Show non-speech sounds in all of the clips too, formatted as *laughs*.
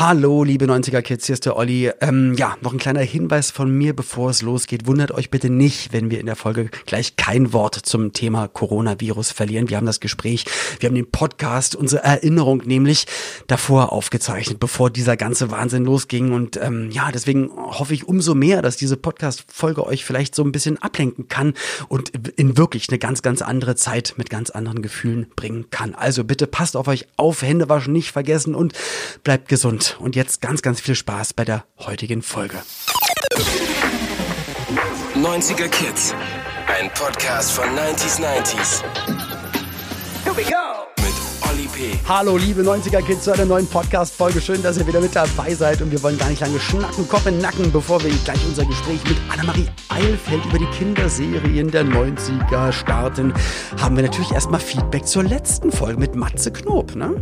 Hallo, liebe 90er Kids, hier ist der Olli. Ähm, ja, noch ein kleiner Hinweis von mir, bevor es losgeht. Wundert euch bitte nicht, wenn wir in der Folge gleich kein Wort zum Thema Coronavirus verlieren. Wir haben das Gespräch, wir haben den Podcast, unsere Erinnerung nämlich davor aufgezeichnet, bevor dieser ganze Wahnsinn losging. Und ähm, ja, deswegen hoffe ich umso mehr, dass diese Podcast-Folge euch vielleicht so ein bisschen ablenken kann und in wirklich eine ganz, ganz andere Zeit mit ganz anderen Gefühlen bringen kann. Also bitte passt auf euch auf, Hände waschen nicht vergessen und bleibt gesund. Und jetzt ganz, ganz viel Spaß bei der heutigen Folge. 90er Kids. Ein Podcast von 90s 90s. Here we go! Hallo, liebe 90er Kids, zu einer neuen Podcast-Folge. Schön, dass ihr wieder mit dabei seid. Und wir wollen gar nicht lange schnacken, Kopf in Nacken, bevor wir gleich unser Gespräch mit Annemarie Eilfeld über die Kinderserien der 90er starten. Haben wir natürlich erstmal Feedback zur letzten Folge mit Matze Knob, ne?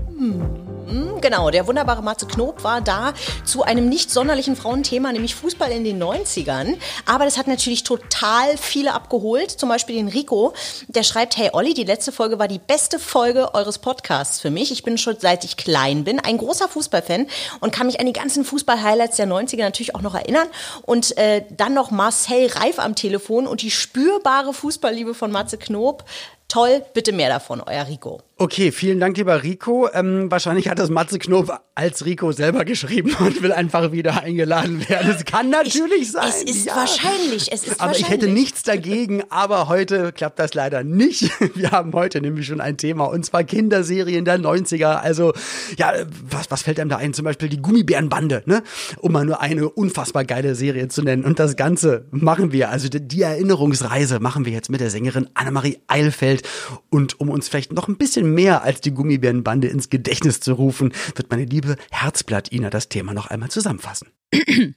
Genau, der wunderbare Matze Knob war da zu einem nicht sonderlichen Frauenthema, nämlich Fußball in den 90ern. Aber das hat natürlich total viele abgeholt. Zum Beispiel den Rico, der schreibt, hey Olli, die letzte Folge war die beste Folge eures Podcasts für mich. Ich bin schon seit ich klein bin ein großer Fußballfan und kann mich an die ganzen Fußball-Highlights der 90er natürlich auch noch erinnern. Und äh, dann noch Marcel Reif am Telefon und die spürbare Fußballliebe von Matze Knob. Toll, bitte mehr davon, euer Rico. Okay, vielen Dank, lieber Rico. Ähm, wahrscheinlich hat das Matze Knob als Rico selber geschrieben und will einfach wieder eingeladen werden. Es kann natürlich ich, sein. Es ist ja. wahrscheinlich, es ist Aber ich wahrscheinlich. hätte nichts dagegen, aber heute klappt das leider nicht. Wir haben heute nämlich schon ein Thema und zwar Kinderserien der 90er. Also, ja, was, was fällt einem da ein? Zum Beispiel die Gummibärenbande, ne? Um mal nur eine unfassbar geile Serie zu nennen. Und das Ganze machen wir, also die, die Erinnerungsreise machen wir jetzt mit der Sängerin Annemarie Eilfeld. Und um uns vielleicht noch ein bisschen mehr als die Gummibärenbande ins Gedächtnis zu rufen, wird meine liebe Herzblatt Ina das Thema noch einmal zusammenfassen. *clears throat*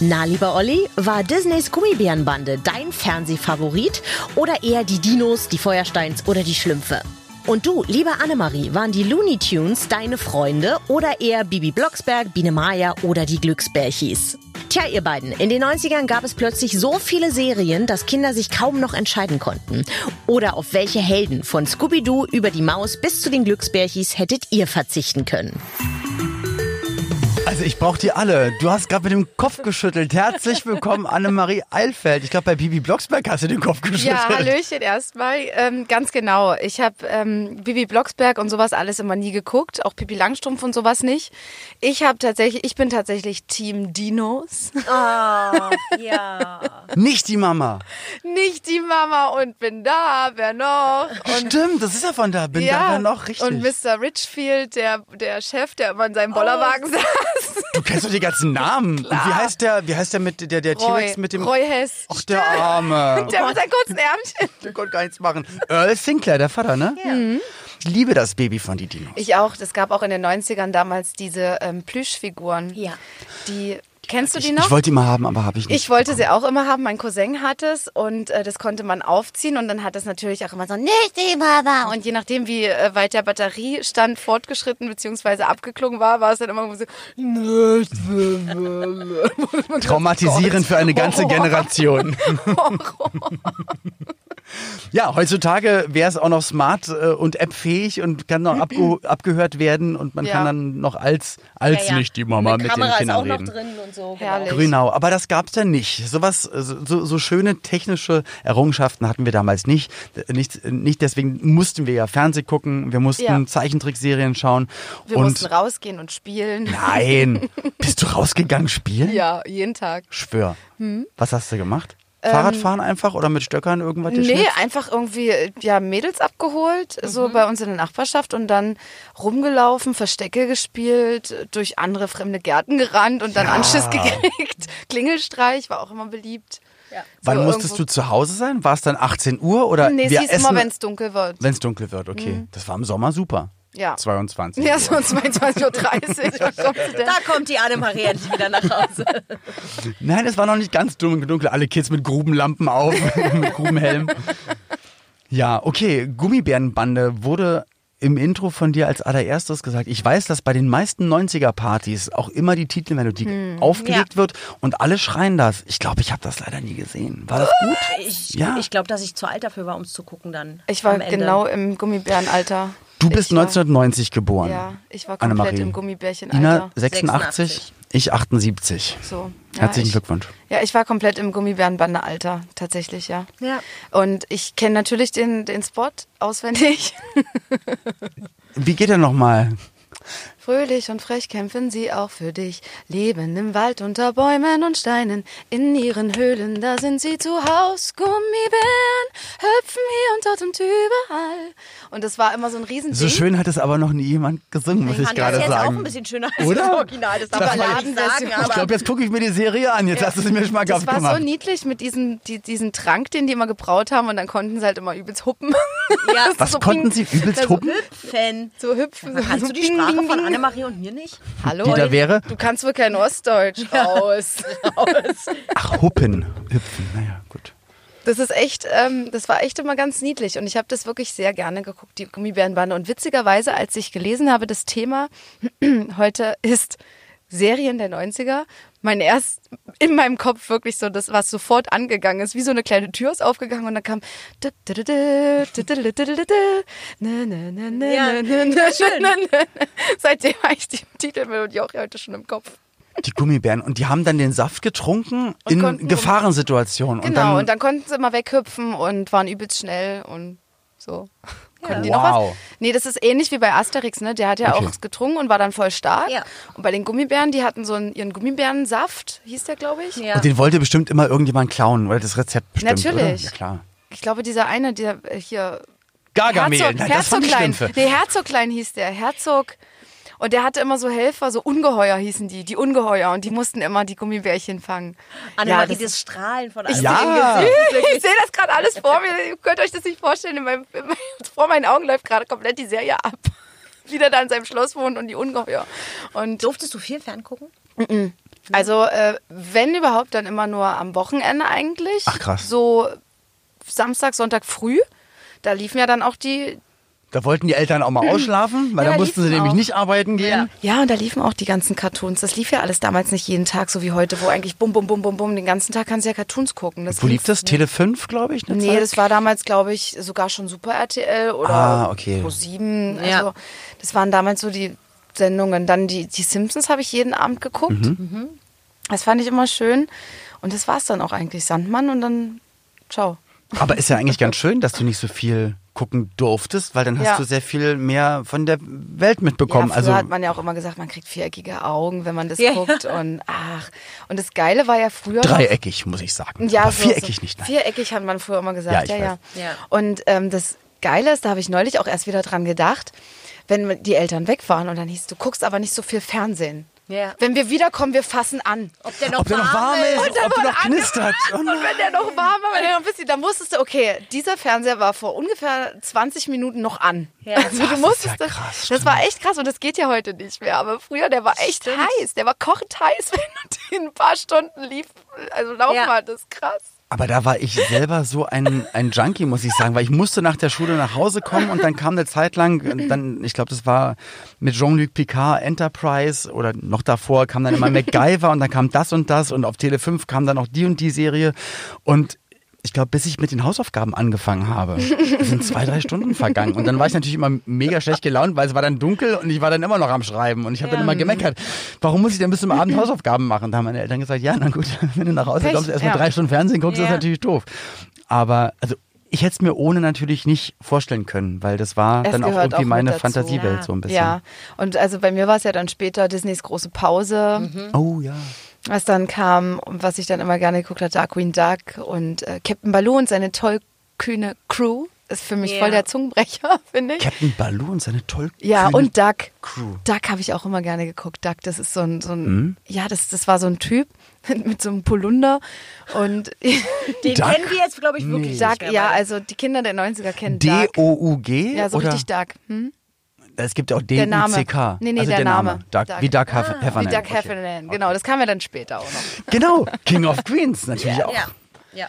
Na, lieber Olli, war Disneys Gummibärenbande dein Fernsehfavorit oder eher die Dinos, die Feuersteins oder die Schlümpfe? Und du, liebe Annemarie, waren die Looney Tunes deine Freunde oder eher Bibi Blocksberg, Biene Maya oder die Glücksbärchis? Tja, ihr beiden, in den 90ern gab es plötzlich so viele Serien, dass Kinder sich kaum noch entscheiden konnten. Oder auf welche Helden von Scooby-Doo über die Maus bis zu den Glücksbärchis hättet ihr verzichten können? Also ich brauche die alle. Du hast gerade mit dem Kopf geschüttelt. Herzlich willkommen, Annemarie Eilfeld. Ich glaube, bei Bibi Blocksberg hast du den Kopf geschüttelt. Ja, Hallöchen erstmal. Ähm, ganz genau. Ich habe ähm, Bibi Blocksberg und sowas alles immer nie geguckt, auch Pipi Langstrumpf und sowas nicht. Ich habe tatsächlich, ich bin tatsächlich Team Dinos, Oh, ja. *laughs* Nicht die Mama. nicht die Mama und bin da, wer noch? Und Stimmt, das ist ja von da. Bin da noch richtig. Und Mr. Richfield, der, der Chef, der immer in seinem Bollerwagen Oh. saß. Du kennst doch die ganzen Namen. Und wie heißt der, wie heißt der mit der, der T-Rex mit dem. Roy Hess. Ach, der Arme. *laughs* Der mit seinen kurzen Ärmchen. *laughs* Der konnte gar nichts machen. Earl Sinclair, der Vater, ne? Ich liebe das Baby von die Dinos. Ich auch. Es gab auch in den 90ern damals diese ähm, Plüschfiguren. Ja. Die, kennst du die Ich, noch? ich wollte die mal haben, aber habe ich nicht. Ich wollte sie auch immer haben. Mein Cousin hat es und äh, das konnte man aufziehen und dann hat es natürlich auch immer so nicht die Mama und je nachdem wie äh, weit der Batteriestand fortgeschritten bzw. abgeklungen war, war es dann immer so nicht. *laughs* Traumatisierend für eine ganze Horror. *laughs* Ja, heutzutage wäre es auch noch smart äh, und appfähig und kann noch abge *clears throat* abgehört werden und man Ja. kann dann noch als als Ja, ja. nicht die Mama mit Kamera den Kindern ist auch reden. noch drin und so. Herrlich. Genau. Genau, aber das gab's ja nicht. Sowas, so, so schöne technische Errungenschaften hatten wir damals nicht. Nicht, nicht deswegen mussten wir ja Fernseh gucken, wir mussten Ja. Zeichentrickserien schauen. Wir und mussten rausgehen und spielen. nein, *laughs* bist du rausgegangen spielen? Ja, jeden Tag. Schwör. Was hast du gemacht? Fahrradfahren einfach oder mit Stöckern irgendwas Ähm, Nee, einfach irgendwie ja Mädels abgeholt, so bei uns in der Nachbarschaft und dann rumgelaufen, Verstecke gespielt, durch andere fremde Gärten gerannt und dann Ja. Anschiss gekriegt. *laughs* Klingelstreich war auch immer beliebt. Wann so musstest irgendwo- du zu Hause sein? War es dann 18 Uhr oder Nee, wir es hieß essen, immer, wenn es dunkel wird. wenn es dunkel wird? Okay, das war im Sommer super. Ja. 22. Ja, so 22.30 Uhr. *laughs* Da kommt die Annemarie endlich wieder nach Hause. Nein, es war noch nicht ganz dunkel, dunkel. Alle Kids mit Grubenlampen auf, *laughs* mit Grubenhelm. Ja, okay. Gummibärenbande wurde im Intro von dir als allererstes gesagt. Ich weiß, dass bei den meisten 90er-Partys auch immer die Titelmelodie Hm, aufgelegt wird und alle schreien das. Ich glaube, ich habe das leider nie gesehen. War das gut? Ich, Ja. ich glaube, dass ich zu alt dafür war, um es zu gucken dann. Ich war genau im Gummibärenalter. Du bist Ich war- 1990 geboren. Ja, ich war komplett Annemarie. im Gummibärchenalter. Ina 86, 86. ich 78. So. Ja, Herzlichen ich, Glückwunsch. Ja, ich war komplett im Gummibärenbande-Alter, tatsächlich, ja. Ja. Und ich kenne natürlich den, den Spot auswendig. Wie geht er nochmal? Fröhlich und frech kämpfen sie auch für dich. Leben im Wald unter Bäumen und Steinen. In ihren Höhlen, da sind sie zu Haus. Gummibären hüpfen hier und dort und überall. Und das war immer so ein Riesending. So schön hat es aber noch nie jemand gesungen, muss ich fand gerade das jetzt auch sagen. ein bisschen schöner als Oder? das Original. Das darf man ja sagen. Ich glaube, jetzt gucke ich mir die Serie an. Jetzt hast du es mir schmackhaft Das war gemacht. so niedlich mit diesem die, diesen Trank, den die immer gebraut haben und dann konnten sie halt immer übelst huppen. *laughs* ja, Was so konnten sie übelst so huppen? Fan. So hüpfen. so Kannst du die Sprache von. Annemarie und mir nicht? Hallo? Die da wäre? Du kannst wohl kein Ostdeutsch *laughs* raus. Ach, Huppen. Hüpfen. Naja, gut. Das ist echt, ähm, das war echt immer ganz niedlich und ich habe das wirklich sehr gerne geguckt, die Gummibärenbande. Und witzigerweise, als ich gelesen habe, das Thema *clears throat* heute ist Serien der 90er, mein erst in meinem Kopf wirklich so das, was sofort angegangen ist, wie so eine kleine Tür ist aufgegangen und dann kam Ja. Seitdem habe ich die Titelmelodie auch heute schon im Kopf. Die Gummibären. Und die haben dann den Saft getrunken Und in konnten- Gefahrensituationen. Genau, und dann, und dann konnten sie immer weghüpfen und waren übelst schnell und so. Konnten die noch Wow. was? Nee, das ist ähnlich wie bei Asterix, ne? Der hat ja Okay. auch getrunken und war dann voll stark. Ja. Und bei den Gummibären, die hatten so einen, ihren Gummibärensaft, hieß der, glaube ich. Ja. und den wollte bestimmt immer irgendjemand klauen, oder das Rezept bestimmt, Natürlich. Oder? Ja, klar. Ich glaube, dieser eine, der äh, hier. Gargamel. Herzog, Nein, das fand ich Herzoglein. Schlümpfe. Nee, Herzoglein hieß der. Herzog. Und der hatte immer so Helfer, so Ungeheuer hießen die, die Ungeheuer. Und die mussten immer die Gummibärchen fangen. Annemarie, das das Strahlen von Ja. Annemarie. *laughs* Ich sehe das gerade alles vor mir. Ihr könnt euch das nicht vorstellen. In meinem, in meinem, vor meinen Augen läuft gerade komplett die Serie ab. *laughs* Wie der da in seinem Schloss wohnt und die Ungeheuer. Und Durftest du viel ferngucken? also, äh, wenn überhaupt, dann immer nur am Wochenende eigentlich. Ach, krass. So Samstag, Sonntag früh. Da liefen ja dann auch die. Da wollten die Eltern auch mal ausschlafen, weil Ja, da mussten sie nämlich auch. nicht arbeiten gehen. Ja, und da liefen auch die ganzen Cartoons. Das lief ja alles damals nicht jeden Tag, so wie heute, wo eigentlich bum, bum, bum, bum, bum, den ganzen Tag kannst du ja Cartoons gucken. Das Wo lief das? Tele 5, glaube ich? Nee, Zeit? das war damals, glaube ich, sogar schon Super RTL oder Ah, okay. Pro7. Also, Ja. das waren damals so die Sendungen. Dann die, die Simpsons habe ich jeden Abend geguckt. Mhm. Das fand ich immer schön. Und das war es dann auch eigentlich. Sandmann und dann ciao. Aber ist ja eigentlich *laughs* ganz schön, dass du nicht so viel gucken durftest, weil dann hast Ja. du sehr viel mehr von der Welt mitbekommen. ja, früher also hat man ja auch immer gesagt, man kriegt viereckige Augen, wenn man das Ja. guckt. Und ach. Und das Geile war ja früher. noch- dreieckig, muss ich sagen. Ja, Aber so, viereckig so. nicht. Nein. Viereckig hat man früher immer gesagt, Ja, ja. Ja. Und ähm, das Geile ist, da habe ich neulich auch erst wieder dran gedacht, wenn die Eltern weg waren und dann hieß, du guckst aber nicht so viel Fernsehen. Ja. Wenn wir wiederkommen, wir fassen an. Ob der noch, Ob der noch warm ist, Und dann ob der noch knistert. Oh Und wenn der noch warm war, wenn der noch ein bisschen, dann wusstest du, okay, dieser Fernseher war vor ungefähr 20 Minuten noch an. Ja. Also du musstest, ja das- krass, das war echt krass und das geht ja heute nicht mehr. Aber früher, der war echt Stimmt. heiß, der war kochend heiß, *laughs* wenn du den ein paar Stunden lief, also laufen Ja. hattest, krass. Aber da war ich selber so ein, ein Junkie, muss ich sagen, weil ich musste nach der Schule nach Hause kommen und dann kam eine Zeit lang, dann, ich glaube, das war mit Jean-Luc Picard Enterprise oder noch davor kam dann immer MacGyver und dann kam das und das und auf Tele 5 kam dann auch die und die Serie. Und ich glaube, bis ich mit den Hausaufgaben angefangen habe, *laughs* sind zwei, drei Stunden vergangen. Und dann war ich natürlich immer mega schlecht gelaunt, weil es war dann dunkel und ich war dann immer noch am Schreiben. Und ich habe dann immer gemeckert, warum muss ich denn bis zum Abend *laughs* Hausaufgaben machen? Da haben meine Eltern gesagt, ja, na gut, *laughs* wenn du nach Hause Pech, kommst, erstmal ja. drei Stunden Fernsehen guckst, Ja. ist natürlich doof. Aber, also, ich hätte es mir ohne natürlich nicht vorstellen können, weil das war Es dann auch irgendwie auch meine dazu. Fantasiewelt Ja. so ein bisschen. Ja, und also bei mir war es ja dann später Disneys große Pause, Oh ja. Was dann kam und was ich dann immer gerne geguckt habe, Darkwing Duck und äh, Captain Baloo und seine tollkühne Crew. Ist für mich Ja. voll der Zungenbrecher, *laughs* finde ich. Captain Baloo und seine toll Ja, und Duck. Crew. Duck habe ich auch immer gerne geguckt. Duck, das ist so ein, so ein Mhm. ja, das, das war so ein Typ *laughs* mit so einem Polunder und *laughs* Den Duck? kennen wir jetzt, glaube ich, wirklich Nee. Duck, ja, also die Kinder der 90er kennen Duck. D-O-U-G? Ja, so oder? richtig Duck. Hm? Es gibt ja auch Der Name. D-U-C-K. Nee, nee, also der Name. Duck. Duck. Wie Duck Hef Wie Heffernan. Duck Okay. Heffernan, genau, das kam ja dann später auch noch. *laughs* Genau, King of Queens natürlich auch. Ja, ja.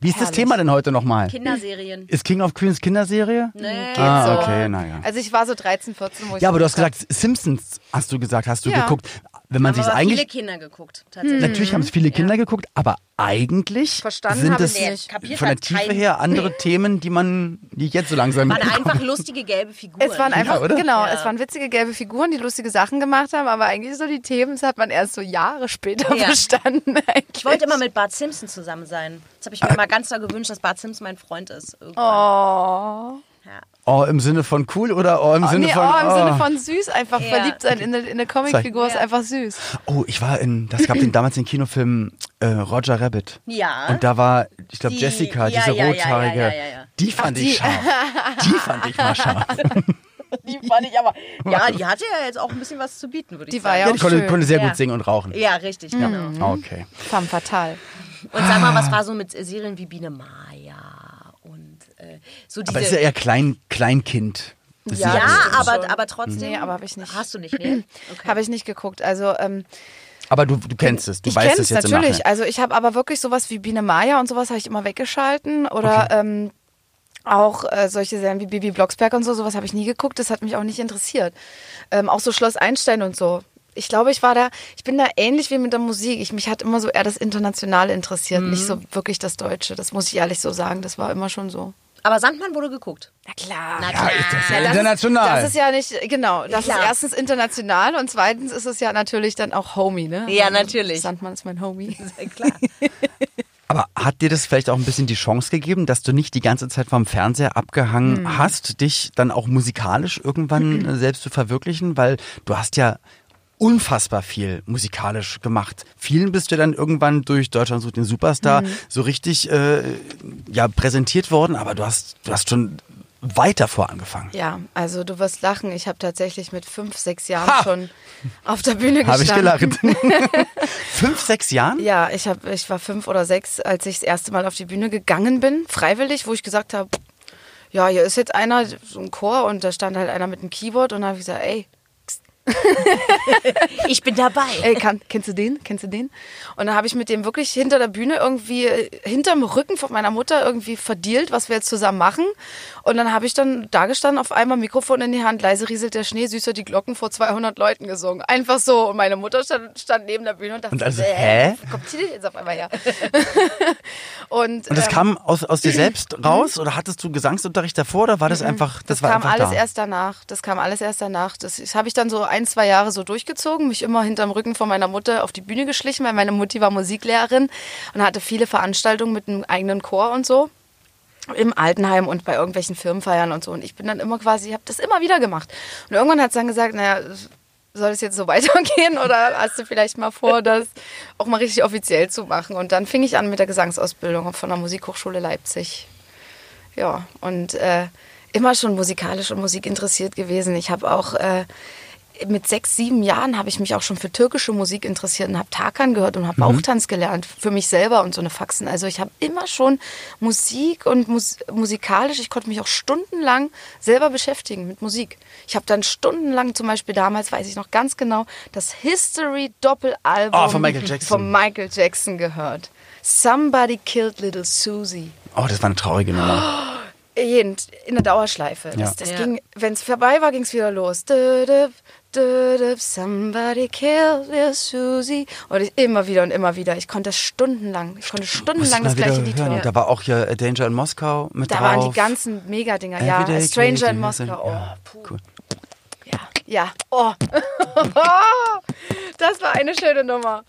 Wie ist das Herrlich. Thema denn heute nochmal? Kinderserien. Ist King of Queens Kinderserie? Nee. Ah, so. okay, naja. Also ich war so 13, 14, wo ich Ja, aber du hast gesagt, Simpsons hast du gesagt, hast du Ja. geguckt. Wenn man sich eigentlich viele Kinder geguckt, tatsächlich. Natürlich haben es viele Kinder geguckt, aber eigentlich Verstanden sind es ich nicht. Kapiert von der Tiefe her andere *laughs* Themen, die man, die ich jetzt so langsam Waren mitbekomme. einfach lustige gelbe Figuren. Es waren einfach, oder? genau, Ja. es waren witzige gelbe Figuren, die lustige Sachen gemacht haben, aber eigentlich so die Themen, das hat man erst so Jahre später Ja. verstanden. *laughs* Eigentlich. Ich wollte immer mit Bart Simpson zusammen sein. Das habe ich mir immer ganz da gewünscht, dass Bart Simpson mein Freund ist. Irgendwann. Oh. Ja. Oh, im Sinne von cool oder oh, im Sinne nee, von. oh, im oh. Sinne von süß, einfach Ja. verliebt sein in eine, in eine Comicfigur ist Ja. einfach süß. Oh, ich war in, das gab den *clears throat* damals den Kinofilm äh, Roger Rabbit. Ja. Und da war, ich glaube, Die- Jessica, ja, diese ja, ja, rothaarige. ja, ja, ja, ja. Die fand ich die. scharf. *laughs* Die fand ich mal scharf. *laughs* Die fand ich aber. Ja, die hatte ja jetzt auch ein bisschen was zu bieten, würde ich Die war sagen. ja Ja, auch die konnte, schön. konnte sehr Ja. gut singen und rauchen. Ja, richtig, genau. Okay. Femme fatale. Und sag mal, was war so mit Serien wie Biene äh, so diese. Aber es ist ja eher Klein, Kleinkind. Das Ja, ja, aber, aber trotzdem. Nee, aber hab ich nicht. Hast du nicht, ne? *clears throat* Okay. Habe ich nicht geguckt. Also ähm, aber du, du kennst es, du ich weißt es jetzt im natürlich. Also ich habe aber wirklich sowas wie Biene Maya und sowas habe ich immer weggeschalten oder ähm, auch äh, solche Serien wie Bibi Blocksberg und so, sowas habe ich nie geguckt. Das hat mich auch nicht interessiert. Ähm, auch so Schloss Einstein und so. Ich glaube, ich war da, ich bin da ähnlich wie mit der Musik. Ich, mich hat immer so eher das Internationale interessiert, nicht so wirklich das Deutsche. Das muss ich ehrlich so sagen. Das war immer schon so. Aber Sandmann wurde geguckt. Na klar. Na Ja, klar. ist das ja das international. Ist, das ist ja nicht, genau, das Klar. ist erstens international und zweitens ist es ja natürlich dann auch Homie, ne? Ja, natürlich. Sandmann ist mein Homie. *laughs* Klar. *laughs* Aber hat dir das vielleicht auch ein bisschen die Chance gegeben, dass du nicht die ganze Zeit vom Fernseher abgehangen Hm. hast, dich dann auch musikalisch irgendwann äh, *clears throat* selbst zu verwirklichen? Weil du hast ja unfassbar viel musikalisch gemacht. Vielen bist du dann irgendwann durch Deutschland sucht den Superstar Hm. so richtig äh, ja präsentiert worden, aber du hast du hast schon weit davor angefangen. Ja, also du wirst lachen. Ich habe tatsächlich mit fünf, sechs Jahren Ha! schon auf der Bühne Habe ich gestanden. gelacht. *laughs* Fünf, sechs Jahren? Ja, ich, hab, ich war fünf oder sechs, als ich das erste Mal auf die Bühne gegangen bin, freiwillig, wo ich gesagt habe, ja, hier ist jetzt einer, so ein Chor und da stand halt einer mit einem Keyboard und da habe ich gesagt, ey, *laughs* Ich bin dabei. Ey, kann, kennst du den? Kennst du den? Und dann habe ich mit dem wirklich hinter der Bühne irgendwie, hinterm Rücken von meiner Mutter irgendwie verdealt, was wir jetzt zusammen machen. Und dann habe ich dann da gestanden, auf einmal Mikrofon in die Hand, leise rieselt der Schnee, süßer die Glocken vor 200 Leuten gesungen. Einfach so. Und meine Mutter stand, stand neben der Bühne und dachte, Und also, äh, hä? wo kommt die denn jetzt auf einmal her? *laughs* und, Und das ähm, kam aus, aus dir selbst raus oder hattest du Gesangsunterricht davor oder war das einfach, das, Das war kam einfach alles da? erst danach. Das kam alles erst danach. Das, das habe ich dann so ein, zwei Jahre so durchgezogen, mich immer hinterm Rücken von meiner Mutter auf die Bühne geschlichen, weil meine Mutti war Musiklehrerin und hatte viele Veranstaltungen mit einem eigenen Chor und so. Im Altenheim und bei irgendwelchen Firmenfeiern und so. Und ich bin dann immer quasi, habe das immer wieder gemacht. Und irgendwann hat sie dann gesagt, naja, soll es jetzt so *laughs* weitergehen oder hast du vielleicht mal vor, das auch mal richtig offiziell zu machen? Und dann fing ich an mit der Gesangsausbildung von der Musikhochschule Leipzig. Ja, und äh, immer schon musikalisch und Musik interessiert gewesen. Ich habe auch äh, mit sechs, sieben Jahren habe ich mich auch schon für türkische Musik interessiert und habe Tarkan gehört und habe Bauchtanz gelernt für mich selber und so eine Faxen. Also ich habe immer schon Musik und mus musikalisch, ich konnte mich auch stundenlang selber beschäftigen mit Musik. Ich habe dann stundenlang zum Beispiel damals, weiß ich noch ganz genau, das History Doppelalbum Oh, von Michael Jackson. von Michael Jackson gehört. Somebody Killed Little Susie. Oh, das war eine traurige Nummer. *gasps* Jeden, in der Dauerschleife. Ja. Das, das Ja. ging, wenn es vorbei war, ging es wieder los. Du, du, du, du, Somebody kill little Susie. Und ich, immer wieder und immer wieder. Ich konnte das stundenlang. Ich konnte stundenlang das gleiche Lied hören. Und da war auch hier äh, Danger in Moskau mit Da drauf. waren die ganzen Megadinger. Ja, Everyday Stranger in Moskau. Oh, Ja, cool. ja. ja. Oh. *laughs* das war eine schöne Nummer.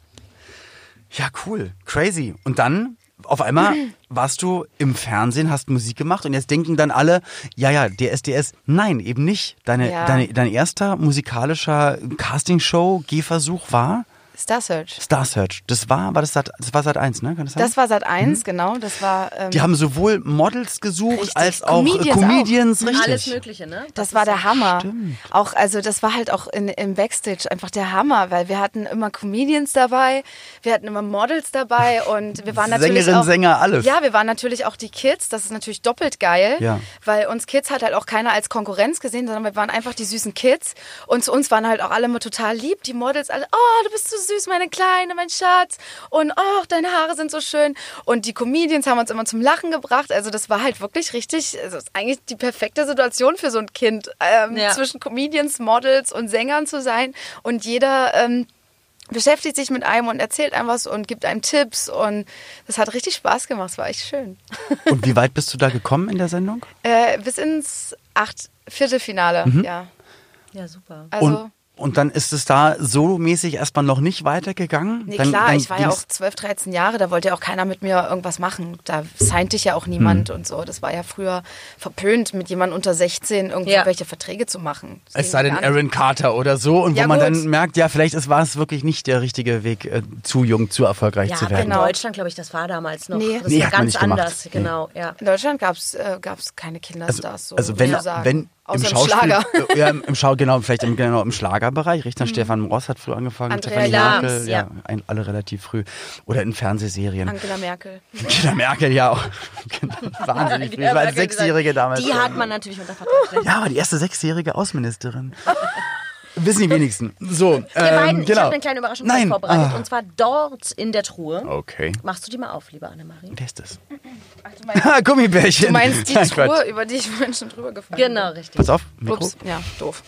Ja, cool. Crazy. Und dann auf einmal warst du im Fernsehen, hast Musik gemacht und jetzt denken dann alle, ja, ja, DSDS. Nein, eben nicht. Deine, Ja. deine, dein erster musikalischer Castingshow-Gehversuch war Star Search. Star Search. Das war, war das Sat, das war Sat 1, ne? Kann das sein? Das war Sat 1, genau. Das war. Ähm, die haben sowohl Models gesucht Richtig. als auch Comedians Comedians, Comedians richtig. Alles Mögliche, ne? Das war der Hammer. Stimmt. Auch, also das war halt auch in, im Backstage einfach der Hammer, weil wir hatten immer Comedians dabei, wir hatten immer Models dabei *laughs* und wir waren natürlich Sängerin, auch, Sänger, alles. Ja, wir waren natürlich auch die Kids. Das ist natürlich doppelt geil, Ja. weil uns Kids hat halt auch keiner als Konkurrenz gesehen, sondern wir waren einfach die süßen Kids und zu uns waren halt auch alle immer total lieb. Die Models alle, oh, du bist so süß, meine Kleine, mein Schatz und oh, deine Haare sind so schön. Und die Comedians haben uns immer zum Lachen gebracht. Also das war halt wirklich richtig, also das ist eigentlich die perfekte Situation für so ein Kind, ähm, Ja. zwischen Comedians, Models und Sängern zu sein und jeder ähm, beschäftigt sich mit einem und erzählt einem was und gibt einem Tipps und das hat richtig Spaß gemacht. Es war echt schön. *laughs* Und wie weit bist du da gekommen in der Sendung? Äh, bis ins acht Viertelfinale, ja. Ja, super. Also und, und dann ist es da so mäßig erstmal noch nicht weitergegangen? Nee, dann, klar, dann ich war ja auch 12, 13 Jahre, da wollte ja auch keiner mit mir irgendwas machen. Da signte ich ja auch Hm. niemand und so. Das war ja früher verpönt, mit jemandem unter 16 irgendwelche Verträge zu machen. Das Es sei denn. Aaron Carter oder so und Ja, wo man gut. dann merkt, ja, vielleicht ist, war es wirklich nicht der richtige Weg, äh, zu jung, zu erfolgreich Ja, zu werden. in Deutschland, glaube ich, das war damals noch. Nee. Das Nee, war hat man ganz nicht gemacht. anders, Nee. genau, ja. In Deutschland gab es äh, gab's keine Kinderstars. so also wenn, wenn Im Schauspiel, Schlager. äh, ja, im, im Schau, genau, vielleicht im, genau, im Schlagerbereich. Richter Stefan Ross hat früh angefangen, Andrea Merkel, ja, ja. ein, alle relativ früh. Oder in Fernsehserien. Angela Merkel. Angela Merkel ja auch. *laughs* Genau, Wahnsinnig *laughs* früh. Ich war als Sechsjährige damals. Die hat man natürlich unter Vertrag. ja, aber die erste sechsjährige Außenministerin. *laughs* Wissen die wenigsten. So, Ihr beiden, ähm, ich genau. habe eine kleine Überraschung Nein. vorbereitet. Ah. Und zwar dort in der Truhe. Okay. Machst du die mal auf, liebe Annemarie? Wer ist das? *laughs* Ach, du *laughs* meinst, Ah, Gummibärchen. du meinst die *laughs* Nein, Quatsch. Truhe, über die ich vorhin schon drüber gefallen bin. Genau, richtig. Pass auf, Mikro. Ups, ja, doof.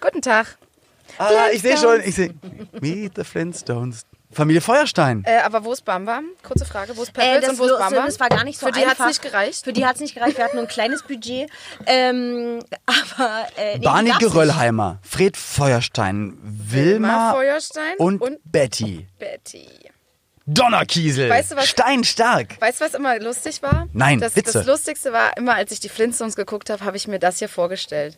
Guten Tag. Ah, ich sehe schon, ich sehe. Meet the Flintstones. Familie Feuerstein. Äh, aber wo ist Bamba? Kurze Frage, wo ist Äh, Peppels das, und wo ist Bamba? das war gar nicht so Für die einfach. hat's nicht gereicht? Für die hat es nicht gereicht. Wir hatten nur ein kleines Budget. Ähm, *laughs* aber äh, nee, Barney. Geröllheimer, Fred Feuerstein, Wilma Feuerstein und, und Betty. Betty. Donnerkiesel. Weißt du was- Steinstark. Weißt du, was immer lustig war? Nein, das, Witze. das Lustigste war immer, als ich die Flintstones geguckt habe, habe ich mir das hier vorgestellt.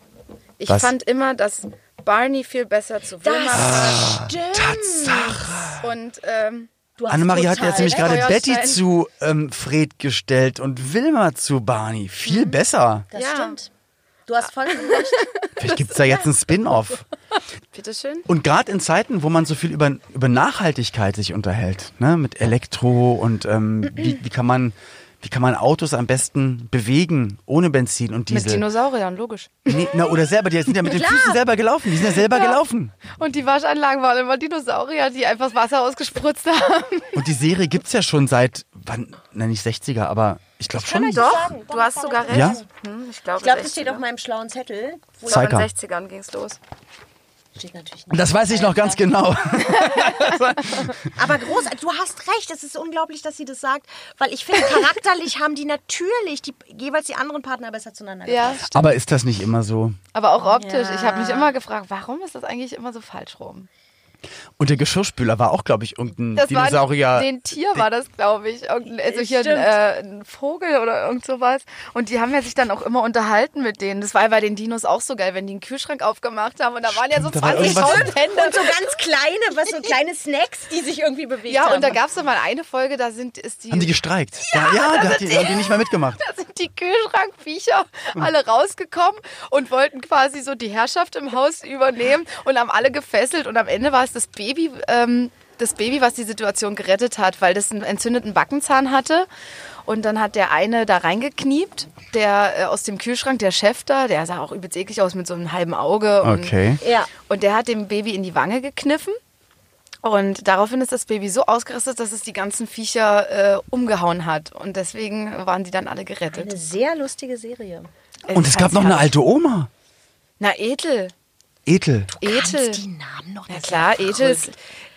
Ich Was? fand immer, dass Barney viel besser zu Wilma Das passt. stimmt. Tatsache. Und ähm, Du hast Annemarie hat jetzt nämlich gerade. Betty zu ähm, Fred gestellt und Wilma zu Barney. Viel besser. Das Ja. stimmt. Du hast *laughs* recht. Vielleicht gibt es da jetzt einen Spin-off. bitteschön. Und gerade in Zeiten, wo man so viel über, über Nachhaltigkeit sich unterhält, ne, mit Elektro und ähm, wie, wie, kann man, wie kann man Autos am besten bewegen ohne Benzin und Mit Diesel? Dinosauriern, logisch. Nee, na, oder selber, die sind ja mit den *laughs* Füßen selber gelaufen. Die sind ja selber gelaufen. Und die Waschanlagen waren immer Dinosaurier, die einfach das Wasser ausgespritzt haben. Und die Serie gibt's ja schon seit, wann, na nicht 60er, aber ich glaube schon. Doch, du hast sogar recht. Ja? Hm, ich glaube, Ich glaube, das steht auf meinem schlauen Zettel. Glaube, in den 60ern ging es los. Steht natürlich nicht. Das weiß ich noch ganz genau. *laughs* *laughs* Aber großartig, du hast recht. Es ist unglaublich, dass sie das sagt, weil ich finde, charakterlich haben die natürlich die, jeweils die anderen Partner besser zueinander Ja, gepasst. Aber ist das nicht immer so? aber auch optisch. Ja. Ich habe mich immer gefragt, warum ist das eigentlich immer so falsch rum? Und der Geschirrspüler war auch, glaube ich, irgendein Das Dinosaurier. war ein Tier war das, glaube ich. Irgendein, also hier ein, äh, ein Vogel oder irgend sowas. Und die haben ja sich dann auch immer unterhalten mit denen. Das war ja bei den Dinos auch so geil, wenn die einen Kühlschrank aufgemacht haben und da waren ja so Stimmt, da war 20 irgendwas- Hände. Und so ganz kleine, was so kleine Snacks, die sich irgendwie bewegt Ja, haben. und da gab es mal eine Folge, da sind ist die, haben die gestreikt? Ja, ja, da hat die, haben die nicht mehr mitgemacht. *laughs* da sind die Kühlschrankviecher alle rausgekommen und wollten quasi so die Herrschaft im Haus übernehmen und haben alle gefesselt und am Ende war es das Baby, ähm, das Baby, was die Situation gerettet hat, weil das einen entzündeten Backenzahn hatte. Und dann hat der eine da reingekniept, der äh, aus dem Kühlschrank, der Chef da, der sah auch übelst eklig aus mit so einem halben Auge. Und, Okay. Ja. Und der hat dem Baby in die Wange gekniffen. Und daraufhin ist das Baby so ausgerastet, dass es die ganzen Viecher äh, umgehauen hat. Und deswegen waren die dann alle gerettet. Eine sehr lustige Serie. Und es gab noch eine alte Oma. Na, Ethel. Ethel. Ethel. Die Namen noch Ja nicht. klar, Ethel, ist-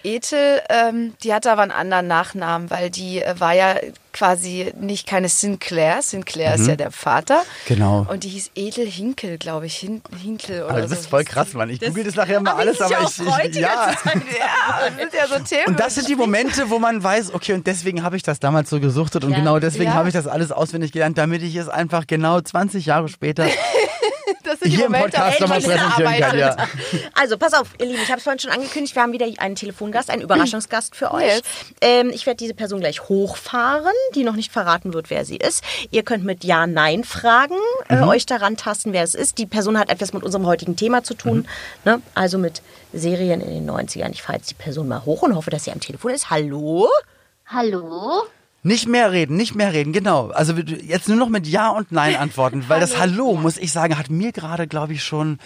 Ethel, ähm, die hatte aber einen anderen Nachnamen, weil die äh, war ja quasi nicht keine Sinclair. Sinclair ist ja der Vater. Genau. Und die hieß Ethel Hinkel, glaube ich. Hin Hinkel oder Aber du so. bist voll krass, Mann. Ich google das nachher mal alles, aber ich, ich ja. *laughs* Ja, das sind ja so Themen. Und das sind die Momente, wo man weiß, okay, und deswegen habe ich das damals so gesuchtet und genau deswegen Ja. habe ich das alles auswendig gelernt, damit ich es einfach genau 20 Jahre später *laughs* das sind die hier Momente, Podcast nochmal die präsentieren kann. Ja. arbeitet. Also, pass auf, ihr Lieben, ich habe es vorhin schon angekündigt, wir haben wieder einen Telefongast, einen Überraschungsgast für euch. Yes. Ähm, ich werde diese Person gleich hochfahren, die noch nicht verraten wird, wer sie ist. Ihr könnt mit Ja-Nein-Fragen äh, euch daran tasten, wer es ist. Die Person hat etwas mit unserem heutigen Thema zu tun, ne? also mit Serien in den 90ern. Ich fahre jetzt die Person mal hoch und hoffe, dass sie am Telefon ist. Hallo? Hallo? Nicht mehr reden, nicht mehr reden, genau. Also jetzt nur noch mit Ja und Nein antworten, weil das *laughs* Hallo, muss ich sagen, hat mir gerade, glaube ich, schon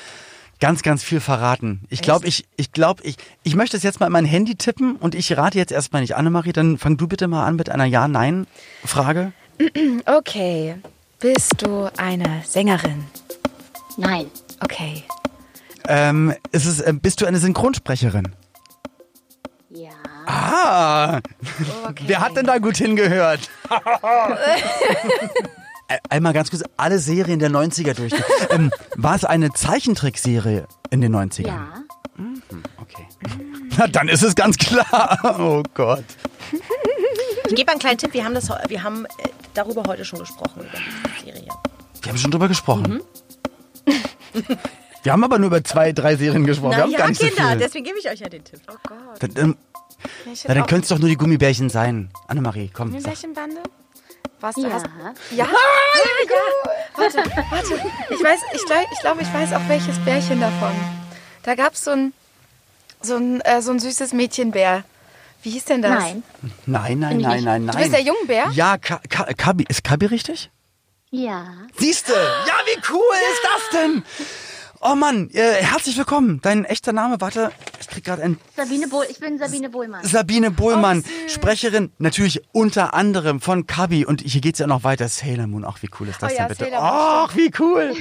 ganz, ganz viel verraten. Ich glaube, ich, ich glaube, ich, ich möchte es jetzt mal in mein Handy tippen und ich rate jetzt erstmal nicht. Annemarie, dann fang du bitte mal an mit einer Ja-Nein-Frage. *clears throat* Okay. Bist du eine Sängerin? Nein. Okay. Ähm, ist es, äh, bist du eine Synchronsprecherin? Ja. Wer hat denn da gut hingehört? *laughs* Einmal ganz kurz alle Serien der 90er durch. ähm, war es eine Zeichentrickserie in den 90ern? Ja. Okay. Na, dann ist es ganz klar. Oh Gott. Ich gebe einen kleinen Tipp. Wir haben, das, wir haben äh, darüber heute schon gesprochen, über die Serie. Wir haben schon drüber gesprochen. Wir haben aber nur über zwei, drei Serien gesprochen. wir Na haben ja, gar nicht Kinder, so viel. deswegen gebe ich euch ja den Tipp. Oh Gott. Dann, ähm, na, dann könnte es doch nur die Gummibärchen sein. Annemarie, komm. Gummibärchenbande? Was Ja. hast Ja? ja. Warte, warte. Ich weiß, ich glaube, ich, glaub, ich weiß auch welches Bärchen davon. Da gab es so ein, so, ein, äh, so ein süßes Mädchenbär. Wie hieß denn das? Nein. Nein, nein, nein, nein, nein. Du bist der Jungbär? Ja, Ka Ka Kabi. Ist Kabi richtig? Ja. Siehste? Ja, wie cool ist das denn? Oh Mann, äh, herzlich willkommen. Dein echter Name, warte, krieg gerade ein Sabine Bohl, ich bin Sabine Bohlmann. Sabine Bohlmann, Oh, Sprecherin, natürlich unter anderem von Kabi und hier geht's ja noch weiter. Sailor Moon, ach wie cool ist das Oh ja, denn bitte? Ach, wie cool.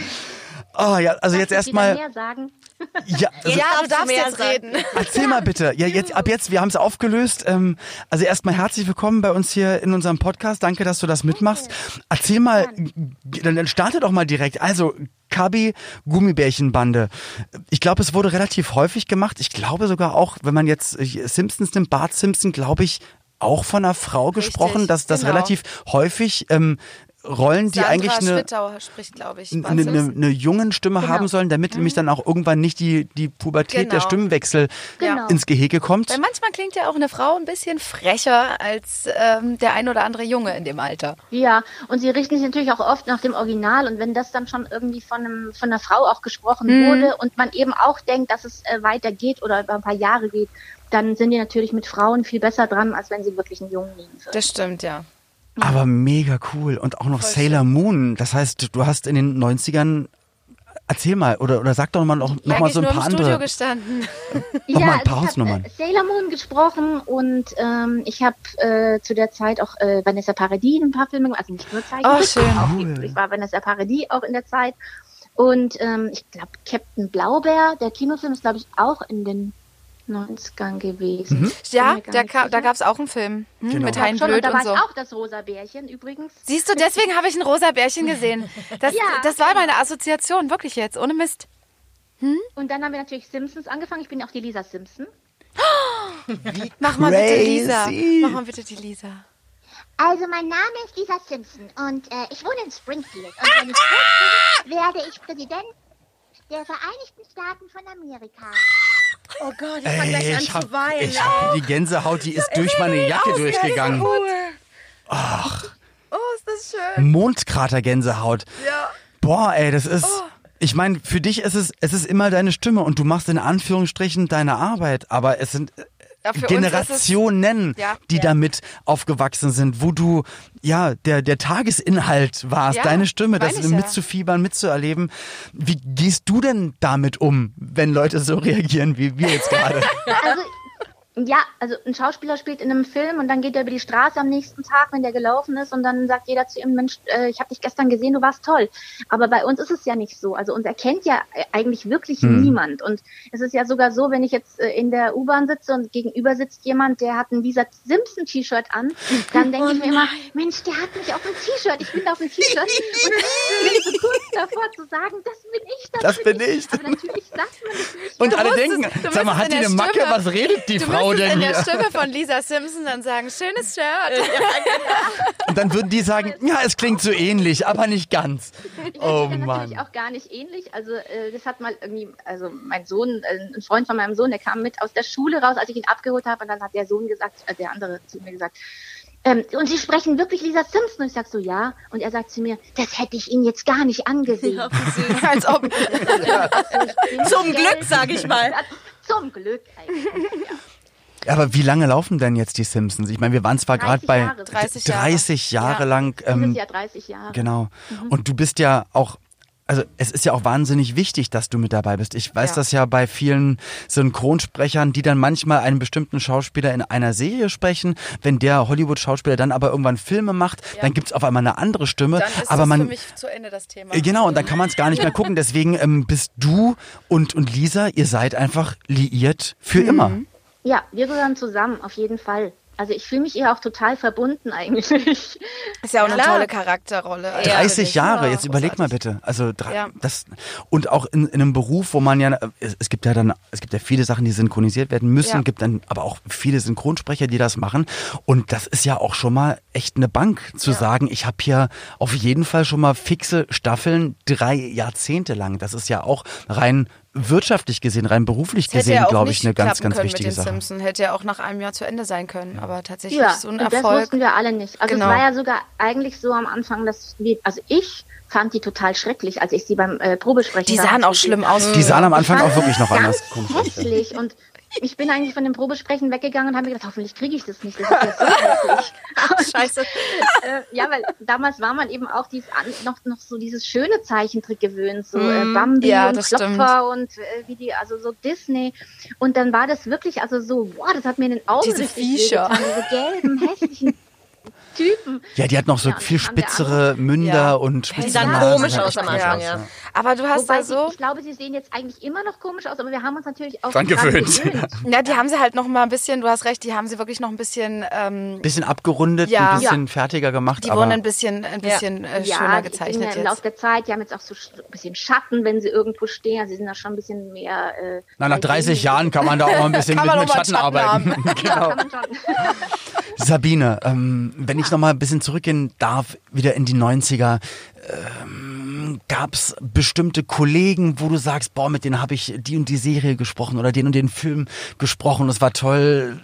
Oh ja, also jetzt Darf wieder erstmal? Ja, also, Ja, du darfst darfst jetzt reden. *laughs* Erzähl mal bitte. Ja, jetzt ab jetzt, wir haben es aufgelöst. Ähm, also erstmal herzlich willkommen bei uns hier in unserem Podcast. Danke, dass du das mitmachst. Erzähl mal, dann, dann starte doch mal direkt. Also Kabi Gummibärchenbande. Ich glaube, es wurde relativ häufig gemacht. Ich glaube sogar auch, wenn man jetzt äh, Simpsons nimmt, Bart Simpson, glaube ich, auch von einer Frau gesprochen, dass das genau. relativ häufig ähm, Rollen, die Sandra eigentlich eine eine, eine, eine jungen Stimme Genau. haben sollen, damit nämlich dann auch irgendwann nicht die, die Pubertät der Genau. Stimmwechsel Genau. ins Gehege kommt. Weil manchmal klingt ja auch eine Frau ein bisschen frecher als ähm, der ein oder andere Junge in dem Alter. Ja, und sie richten sich natürlich auch oft nach dem Original und wenn das dann schon irgendwie von, einem, von einer Frau auch gesprochen Mhm. wurde und man eben auch denkt, dass es äh, weitergeht oder über ein paar Jahre geht, dann sind die natürlich mit Frauen viel besser dran, als wenn sie wirklich einen Jungen nehmen würden. Das stimmt, ja. Aber mega cool. Und auch noch Sailor Moon. Das heißt, du hast in den 90ern, erzähl mal, oder, oder sag doch mal noch, noch mal so ein nur paar im Studio andere. gestanden. *laughs* Noch mal ein paar also ich Hausnummern. habe äh, Sailor Moon gesprochen und ähm, ich habe äh, zu der Zeit auch äh, Vanessa Paradis in ein paar Filme gemacht, also nicht nur Zeichentrick, Oh, schön. auch Cool. ich war Vanessa Paradis auch in der Zeit und ähm, ich glaube Captain Blaubeer, der Kinofilm ist glaube ich auch in den 90ern gewesen. Ja, mir gar da, ka da gab es auch einen Film hm, Genau. mit Ja, Hein schon, Blöd und da war und so. auch das rosa Bärchen übrigens. Siehst du, deswegen habe ich ein rosa Bärchen gesehen. *laughs* Das, Ja. das war meine Assoziation, wirklich jetzt, ohne Mist. Und dann haben wir natürlich Simpsons angefangen. Ich bin ja auch die Lisa Simpson. *gasps* Mach mal bitte. Lisa. Mach mal bitte die Lisa. Also mein Name ist Lisa Simpson und äh, ich wohne in Springfield. Und wenn ich groß bin, *laughs* werde ich Präsident der Vereinigten Staaten von Amerika. Oh Gott, ich fange gleich an ich zu hab, weinen. ich hab die Gänsehaut, die ist durch meine Jacke durchgegangen. Oh, ist das schön. Mondkrater-Gänsehaut. Ja. Boah, ey, das ist. Oh. Ich meine, für dich ist es, es ist immer deine Stimme und du machst in Anführungsstrichen deine Arbeit, aber es sind Ja, Generationen, ist es- Ja, die ja. damit aufgewachsen sind, wo du ja der der Tagesinhalt warst, Ja, deine Stimme, das mitzufiebern, mitzuerleben. Wie gehst du denn damit um, wenn Leute so reagieren wie wir jetzt gerade? *laughs* Also, ja, also ein Schauspieler spielt in einem Film und dann geht er über die Straße am nächsten Tag, wenn der gelaufen ist und dann sagt jeder zu ihm, Mensch, äh, ich habe dich gestern gesehen, du warst toll. Aber bei uns ist es ja nicht so. Also uns erkennt ja eigentlich wirklich niemand. Und es ist ja sogar so, wenn ich jetzt äh, in der U-Bahn sitze und gegenüber sitzt jemand, der hat ein Lisa Simpson T-Shirt an, dann denke ich mir immer, Mensch, der hat mich auf dem T-Shirt, ich bin auf dem T-Shirt. Und ich bin so kurz davor zu sagen, das bin ich, das, Das bin ich. Aber natürlich sagt man das nicht. Und alle denken, sag mal, hat die eine Macke? Was redet die Du Frau denn in der hier? Stimme von Lisa Simpson dann sagen, schönes Shirt. Und dann würden die sagen, ja, es klingt so ähnlich, aber nicht ganz. Ich Oh Mann. natürlich auch gar nicht ähnlich. Also äh, das hat mal irgendwie, also mein Sohn, äh, ein Freund von meinem Sohn, der kam mit aus der Schule raus, als ich ihn abgeholt habe, und dann hat der Sohn gesagt, äh, der andere zu mir gesagt, ähm, und Sie sprechen wirklich Lisa Simpson? Und ich sag so, ja. Und er sagt zu mir, das hätte ich Ihnen jetzt gar nicht angesehen. *laughs* Als ob. Zum Glück, sag ich mal. Zum Glück eigentlich. Ja. Aber wie lange laufen denn jetzt die Simpsons? Ich meine, wir waren zwar gerade 30 bei Jahre. 30 Jahre. 30 Jahre Ja. lang. Dieses Ähm, Jahr 30 Jahre. Genau. Und du bist ja auch, also es ist ja auch wahnsinnig wichtig, dass du mit dabei bist. Ich weiß Ja. das ja bei vielen Synchronsprechern, die dann manchmal einen bestimmten Schauspieler in einer Serie sprechen. Wenn der Hollywood-Schauspieler dann aber irgendwann Filme macht, dann gibt's auf einmal eine andere Stimme. Dann ist aber man, für mich zu Ende das Thema. Äh, Genau, und dann kann man es gar nicht mehr gucken. *laughs* Deswegen ähm, bist du und, und Lisa, ihr seid einfach liiert für Mhm. immer. Ja, wir gehören zusammen, auf jeden Fall. Also ich fühle mich ihr auch total verbunden eigentlich. Ist ja auch eine Klar. tolle Charakterrolle. Also 30 wirklich. Jahre, Ja, jetzt überleg mal bitte. Also drei, Ja. das und auch in, in einem Beruf, wo man ja es, es gibt ja dann es gibt ja viele Sachen, die synchronisiert werden müssen, Ja. gibt dann aber auch viele Synchronsprecher, die das machen und das ist ja auch schon mal echt eine Bank zu sagen, ich habe hier auf jeden Fall schon mal fixe Staffeln drei Jahrzehnte lang. Das ist ja auch rein wirtschaftlich gesehen, rein beruflich Das gesehen, glaube ich, nicht eine ganz ganz wichtige mit den Sache. Simpsons. Hätte ja auch nach einem Jahr zu Ende sein können. Aber tatsächlich Ja, so ein und das Erfolg. wussten wir alle nicht. Also Genau. es war ja sogar eigentlich so am Anfang, dass wir, also ich fand die total schrecklich, als ich sie beim äh, Probesprechen Die sahen auch schlimm aus. Die sahen am Anfang auch wirklich noch anders. hässlich und ich bin eigentlich von dem Probesprechen weggegangen und habe mir gedacht, hoffentlich kriege ich das nicht. Das ist ja so *laughs* hässlich. Scheiße. äh, ja, weil damals war man eben auch dieses, an- noch, noch so dieses schöne Zeichentrick gewöhnt, so äh, Bambi Mhm. Ja, und Klopfer und äh, wie die, also so Disney. Und dann war das wirklich, also so, boah, das hat mir in den Augen Diese Viecher. diese gelben, hässlichen *laughs* Typen. Ja, die hat noch so Ja, viel spitzere Münder Ja. und Die spitze sahen Nasen. komisch aus am Anfang, aus, ja. Aber du hast Wobei da sie, so. ich glaube, sie sehen jetzt eigentlich immer noch komisch aus, aber wir haben uns natürlich auch Dran gewöhnt. gewöhnt. Ja, die haben sie halt noch mal ein bisschen, du hast recht, die haben sie wirklich noch ein bisschen, ähm, Bisschen abgerundet, Ja. ein bisschen fertiger gemacht, die aber wurden ein bisschen, ein bisschen äh, Ja, schöner gezeichnet ja im Laufe der Zeit, die haben jetzt auch so ein bisschen Schatten, wenn sie irgendwo stehen. Also sie sind da schon ein bisschen mehr. Äh, Na, nach 30 Jahren kann man da auch mal ein *laughs* bisschen mit, mit Schatten Schatten arbeiten. *laughs* genau. schon. *laughs* Sabine, ähm, wenn ich noch mal ein bisschen zurückgehen darf, wieder in die 90er, ähm, gab es bestimmte Kollegen, wo du sagst, boah, mit denen habe ich die und die Serie gesprochen oder den und den Film gesprochen. Es war toll,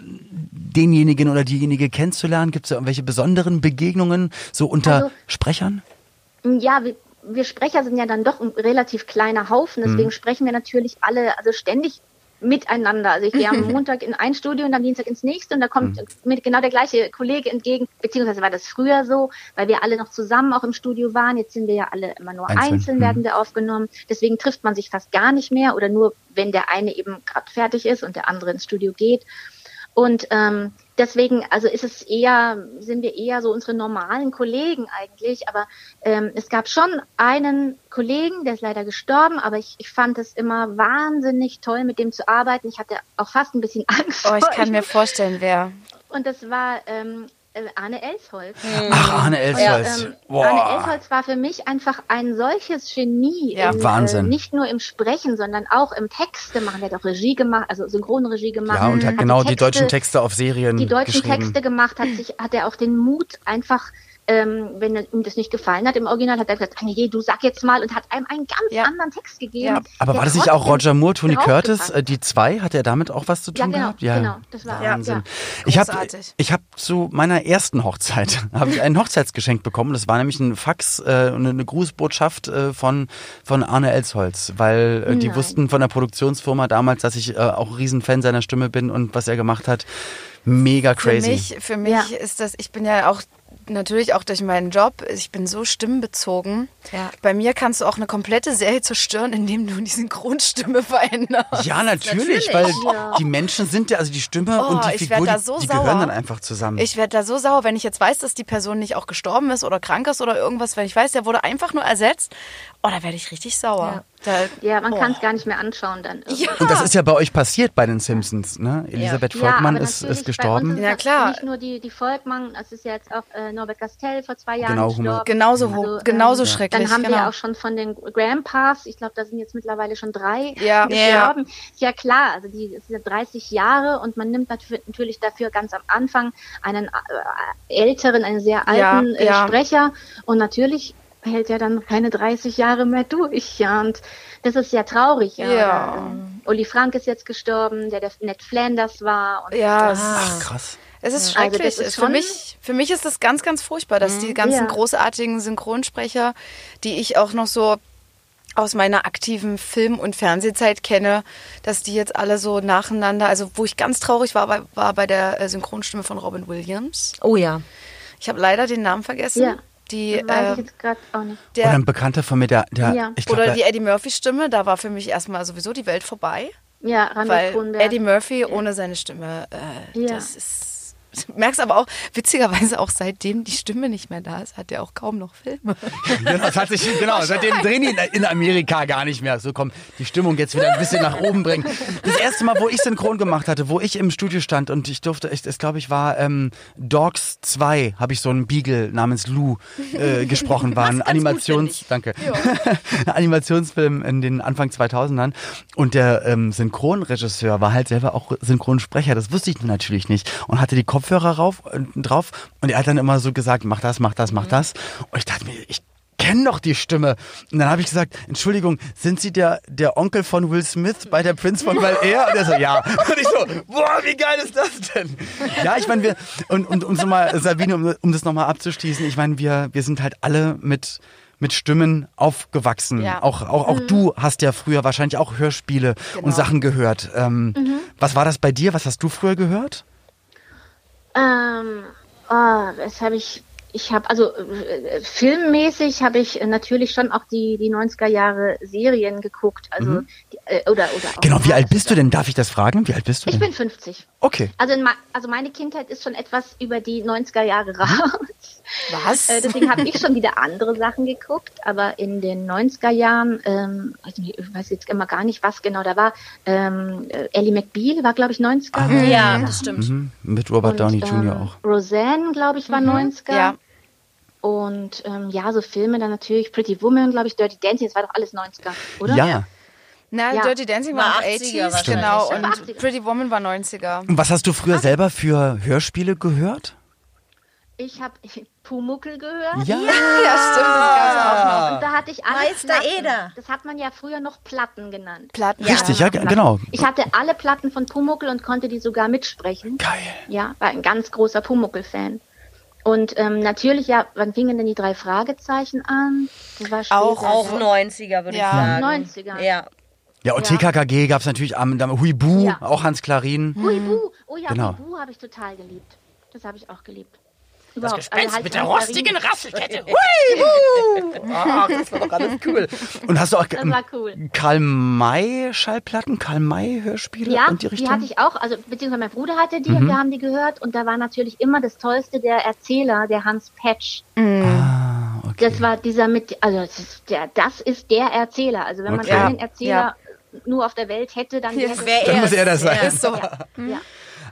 denjenigen oder diejenige kennenzulernen. Gibt es da irgendwelche besonderen Begegnungen so unter Also- Sprechern? Ja, wir, wir Sprecher sind ja dann doch ein relativ kleiner Haufen, deswegen Mhm. sprechen wir natürlich alle, also ständig miteinander. Also ich gehe am Montag in ein Studio und am Dienstag ins nächste und da kommt Mhm. mir genau der gleiche Kollege entgegen, beziehungsweise war das früher so, weil wir alle noch zusammen auch im Studio waren. Jetzt sind wir ja alle immer nur Einzeln. einzeln, Mhm. werden wir aufgenommen. Deswegen trifft man sich fast gar nicht mehr oder nur, wenn der eine eben gerade fertig ist und der andere ins Studio geht. Und ähm, deswegen, also ist es eher, sind wir eher so unsere normalen Kollegen eigentlich. Aber ähm, es gab schon einen Kollegen, der ist leider gestorben, aber ich, ich fand es immer wahnsinnig toll, mit dem zu arbeiten. Ich hatte auch fast ein bisschen *laughs* Angst. Oh, ich kann mir vorstellen, wer. Und das war ähm, äh, Arne Elsholz. Ach, Arne Elsholz. Ähm, Boah. Arne Elsholz war für mich einfach ein solches Genie. Ja. im, Wahnsinn. Äh, nicht nur im Sprechen, sondern auch im Texte machen. Der hat auch Regie gemacht, also Synchronregie gemacht. Ja, und hat die genau die Texte- deutschen Texte auf Serien die deutschen geschrieben. Texte gemacht hat, sich, hat er auch den Mut einfach, ähm, wenn ihm das nicht gefallen hat im Original, hat er gesagt, nee, du sag jetzt mal und hat einem einen ganz Ja. anderen Text gegeben. Ja. Aber war das nicht auch Roger Moore, Tony Curtis, äh, die zwei? Hat er damit auch was zu Ja, tun genau, gehabt? genau, das war- Wahnsinn. ja. Ich habe ich hab zu meiner ersten Hochzeit *laughs* habe ich ein Hochzeitsgeschenk bekommen. Das war nämlich ein Fax, äh, eine, eine Grußbotschaft äh, von von Arne Elsholz, weil äh, die Nein. wussten von der Produktionsfirma damals, dass ich äh, auch Riesenfan seiner Stimme bin und was er gemacht hat. Mega crazy. Für mich, für mich Ja. ist das, ich bin ja auch natürlich auch durch meinen Job, ich bin so stimmenbezogen. Ja. Bei mir kannst du auch eine komplette Serie zerstören, indem du die Synchronstimme veränderst. ja, natürlich, Natürlich. weil Ja. die Menschen sind ja, also die Stimme Oh, und die ich Figur, werd da die, so die sauer. gehören dann einfach zusammen. Ich werde da so sauer, wenn ich jetzt weiß, dass die Person nicht auch gestorben ist oder krank ist oder irgendwas, wenn ich weiß, der wurde einfach nur ersetzt. Oh, da werde ich richtig sauer. Da, Ja, man kann es gar nicht mehr anschauen dann. Ja. Und das ist ja bei euch passiert bei den Simpsons, ne? Elisabeth Volkmann aber ist, ist gestorben. Ja, klar. Nicht nur die, die Volkmann, es ist ja jetzt auch äh, Norbert Gastel vor zwei Jahren Genau, Humor. gestorben. Genauso, Also, genauso ähm, schrecklich. Dann haben genau. wir auch schon von den Grandpas, ich glaube, da sind jetzt mittlerweile schon drei Ja. gestorben. Ist ja klar, also die es sind ja 30 Jahre und man nimmt natür- natürlich dafür ganz am Anfang einen äh, älteren, einen sehr Ja, alten äh, ja. Sprecher und natürlich hält er dann keine 30 Jahre mehr durch. Ja, und das ist ja traurig. Ja. Ja. Ähm, Uli Frank ist jetzt gestorben, der der Ned Flanders war. Und Ja, Ach, kraß. Es ist Also schrecklich. das ist für, Mhm. mich, für mich ist das ganz, ganz furchtbar, dass die ganzen Ja. großartigen Synchronsprecher, die ich auch noch so aus meiner aktiven Film- und Fernsehzeit kenne, dass die jetzt alle so nacheinander, also wo ich ganz traurig war, war, war bei der äh, Synchronstimme von Robin Williams. Oh ja. Ich habe leider den Namen vergessen. Ja. Die, weiß äh, ich jetzt gerade auch nicht. Oder der, ein Bekannter von mir, der, der Ja. ich glaube, oder die Eddie Murphy-Stimme, da war für mich erstmal sowieso die Welt vorbei. Ja, Randolph Weil Kronberg. Eddie Murphy ohne seine Stimme, äh, Ja. das ist *laughs* merkst aber auch, witzigerweise auch seitdem die Stimme nicht mehr da ist, hat er auch kaum noch Filme. *laughs* Genau, das hat sich, genau, seitdem drehen die in- Amerika gar nicht mehr. So, komm, die Stimmung jetzt wieder ein bisschen nach oben bringen. Das erste Mal, wo ich synchron gemacht hatte, wo ich im Studio stand und ich durfte, ich, es glaube ich war ähm, Dogs 2, habe ich so einen Beagle namens Lou äh, *laughs* gesprochen, war ein Animations, danke, Animationsfilm in den Anfang 2000ern und der ähm, Synchronregisseur war halt selber auch Synchronsprecher, das wusste ich natürlich nicht und hatte die Kopfhörer rauf, äh, drauf und er hat dann immer so gesagt, mach das, mach das, mach das und ich dachte mir, ich kenne doch die Stimme. Und dann habe ich gesagt, Entschuldigung, sind Sie der, der Onkel von Will Smith bei der Prince von *laughs* Bel Air? Und er so, ja. Und ich so, boah, wie geil ist das denn? Ja, ich meine, wir, und, und um so mal, Sabine, um, um das nochmal abzuschließen, ich meine, wir, wir sind halt alle mit, mit Stimmen aufgewachsen. Ja. Auch, auch, auch du hast ja früher wahrscheinlich auch Hörspiele und Sachen gehört. Ähm, Was war das bei dir? Was hast du früher gehört? Ähm, oh, das habe ich, ich habe, also äh, filmmäßig habe ich äh, natürlich schon auch die, die 90er Jahre Serien geguckt. Also, die, äh, oder, oder auch Genau, wie alt bist du denn? Darf ich das fragen? Wie alt bist du Ich denn? bin 50. Okay. Also, in, ma- also meine Kindheit ist schon etwas über die 90er Jahre raus. Was? Äh, deswegen habe ich schon wieder andere Sachen geguckt, aber in den 90er Jahren, ähm, ich weiß jetzt immer gar nicht, was genau da war. Ähm, äh, Ellie McBeal war, glaube ich, 90er. Ja, das stimmt. Mhm. Mit Robert Downey Jr. ähm, auch. Roseanne, glaube ich, war 90er. Ja. Und ähm, ja, so Filme dann natürlich Pretty Woman, glaube ich, Dirty Dancing, das war doch alles 90er, oder? Ja. Na, Ja. Dirty Dancing war, War auch 80er 80s, wahrscheinlich, genau. ja. Und 80er. Pretty Woman war 90er. Und was hast du früher selber für Hörspiele gehört? Ich habe *laughs* Pumuckel gehört. Ja. Ja, stimmt, das gab's auch noch. Und da hatte ich alle Meister Platten. Eder. Das hat man ja früher noch Platten genannt. Platten. Richtig, ja, ge- genau. Ich hatte alle Platten von Pumuckel und konnte die sogar mitsprechen. Geil. Ja, war ein ganz großer Pumuckel-Fan. Und ähm, natürlich, ja, wann fingen denn die drei Fragezeichen an? Das war später, Auch- Auch ne? 90er, würde Ja. ich sagen. 90er. Ja. Ja, und Ja. TKKG gab es natürlich am am Huibu, Ja. auch Hans Klarin. Huibu. Oh ja, Genau. Huibu habe ich total geliebt. Das habe ich auch geliebt. Das Überhaupt. Gespenst Also halt mit der rostigen. Rasselkette. *laughs* Ah, das war doch alles cool. Und hast du auch Das war cool. Karl May Schallplatten, Karl May Hörspiele Ja, und die die, Richtung? hatte ich auch, also beziehungsweise mein Bruder hatte Mhm. die und wir haben die gehört und da war natürlich immer das Tollste der Erzähler, der Hans Patch. ah, okay. Das war dieser mit, also das ist der, das ist der Erzähler. Also wenn man Okay. einen Ja, Erzähler nur auf der Welt hätte, dann wäre Wer Dann muss er das sein. Ja. Ist so. ja.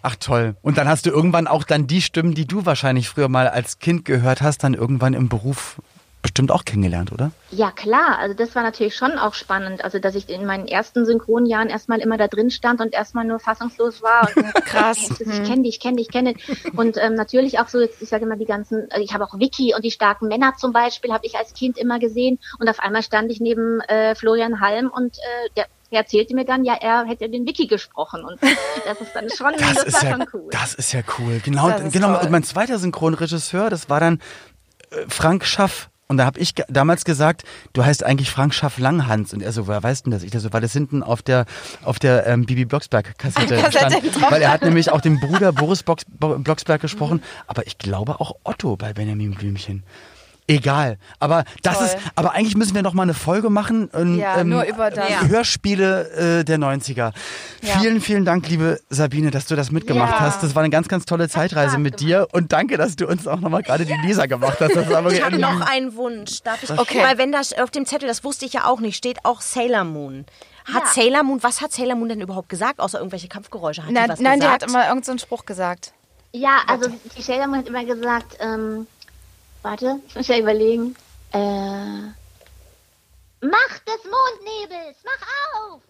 Ach toll. Und dann hast du irgendwann auch dann die Stimmen, die du wahrscheinlich früher mal als Kind gehört hast, dann irgendwann im Beruf bestimmt auch kennengelernt, oder? Ja, klar. Also das war natürlich schon auch spannend. Also dass ich in meinen ersten Synchronjahren erstmal immer da drin stand und erstmal nur fassungslos war. Und *laughs* Krass. Ich kenne die, ich kenne die, ich kenne die. Und ähm, natürlich auch so, jetzt, ich sage immer die ganzen, also ich habe auch Vicky und die starken Männer zum Beispiel, habe ich als Kind immer gesehen. Und auf einmal stand ich neben äh, Florian Halm und äh, der, der erzählte mir dann, ja, er hätte den Vicky gesprochen. Und *laughs* das ist dann schon, das, Das, ist ja, schon cool. das ist ja cool. Genau, genau. toll. Und mein zweiter Synchronregisseur, das war dann äh, Frank Schaff. Und da habe ich damals gesagt, du heißt eigentlich Frank Schaff Langhans. Und er so, woher weißt du denn das? Ich so, weil das hinten auf der auf der ähm, Bibi Blocksberg Kassette Kassette stand. Weil er hat nämlich auch den *laughs* Bruder Boris Box, Bo- Blocksberg gesprochen. Aber ich glaube auch Otto bei Benjamin Blümchen. Egal. Aber das Toll. ist, aber eigentlich müssen wir noch mal eine Folge machen. ähm, Ja, nur über das. Ja. Hörspiele äh, der 90er. Ja. Vielen, vielen Dank, liebe Sabine, dass du das mitgemacht Ja. hast. Das war eine ganz, ganz tolle Zeitreise mit dir. Und danke, dass du uns auch nochmal gerade die Lisa gemacht hast. Ich habe ein- noch einen Wunsch. Darf ich? Okay. Weil wenn das auf dem Zettel, das wusste ich ja auch nicht, steht auch Sailor Moon. Hat Ja. Sailor Moon, was hat Sailor Moon denn überhaupt gesagt, außer irgendwelche Kampfgeräusche? Hat die Nein, was nein, der gesagt? hat immer irgendeinen so einen Spruch gesagt. Ja, also die Sheldon hat immer gesagt, ähm, warte, ich muss ja überlegen, äh, Macht des Mondnebels, mach auf!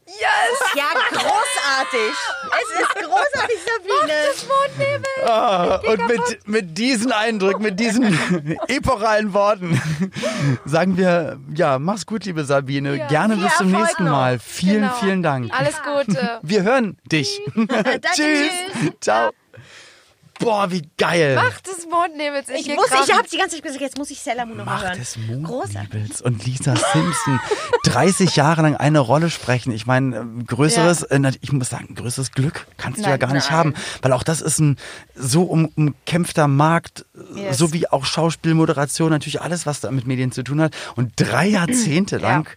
Ja, großartig. es ist großartig, Sabine. Ah, und mit, mit diesen *laughs* Eindrücken, mit diesen epochalen Worten sagen wir, ja, mach's gut, liebe Sabine. Gerne bis zum Erfolg nächsten noch. Mal. Vielen, Genau. vielen Dank. Alles Gute. Wir hören dich. tschüss. *laughs* Ciao. Boah, wie geil. Macht des Mondnebels. Ich geh muss, ich habe die ganze Zeit gesagt, jetzt muss ich Sailor Moon noch mal Macht hören. des Großartig. Mondnebels und Lisa Simpson *laughs* 30 Jahre lang eine Rolle sprechen. Ich meine, äh, größeres, äh, nat- ich muss sagen, größeres Glück kannst du ja Nein, gar nicht nein. haben, weil auch das ist ein so um, umkämpfter Markt, äh, Yes. so wie auch Schauspielmoderation, natürlich alles, was da mit Medien zu tun hat und drei Jahrzehnte lang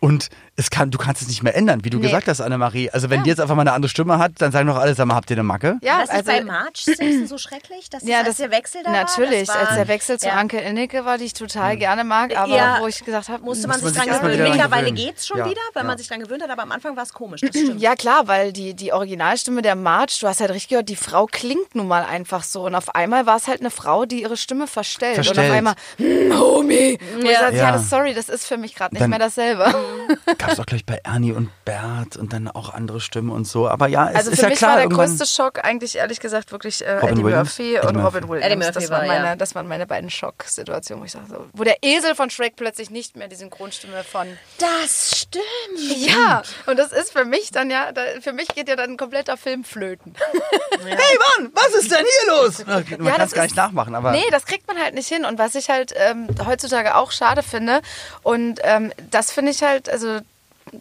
und es kann, du kannst es nicht mehr ändern, wie du Nee. gesagt hast, Annemarie. Also wenn die jetzt einfach mal eine andere Stimme hat, dann sagen doch alle, sag mal, habt ihr eine Macke? Ja, das ist bei March Simpson so schrecklich, dass Ja, das, der Wechsel da Natürlich, war. Als der Wechsel zu ja. Anke Innecke war, die ich total gerne mag, aber Ja. wo ich gesagt habe, Musste man Muss sich man dran sich mal gewöhnen. dran Mittlerweile gewöhnen. geht's schon Ja, wieder, ja. man sich dran gewöhnt hat, aber am Anfang war es komisch. Das stimmt. Ja klar, weil die, die Originalstimme der March, du hast halt richtig gehört, die Frau klingt nun mal einfach so. Und auf einmal war es halt eine Frau, die ihre Stimme verstellt. Und Verstellt. auf einmal, hm, Homie. Und ich sag, Ja. ja, das, sorry, das ist für mich gerade nicht Dann- mehr dasselbe. *laughs* Gab es auch gleich bei Ernie und Bert und dann auch andere Stimmen und so. Aber ja, es Also ist für ja mich klar, war der größte Schock eigentlich ehrlich gesagt wirklich äh, Eddie Williams? Murphy Eddie und Murphy. Robin Williams. Eddie Murphy das, waren war, meine, ja. das waren meine beiden Schocksituationen, wo ich sage, so, wo der Esel von Shrek plötzlich nicht mehr die Synchronstimme von Das stimmt. Ja, und das ist für mich dann ja, da, für mich geht ja dann ein kompletter Film flöten. *laughs* Hey Mann, was ist denn hier los? Man Ja, kann das es gar nicht nachmachen, aber Nee, das kriegt man halt nicht hin. Und was ich halt ähm, heutzutage auch schade finde, und ähm, das finde ich halt, also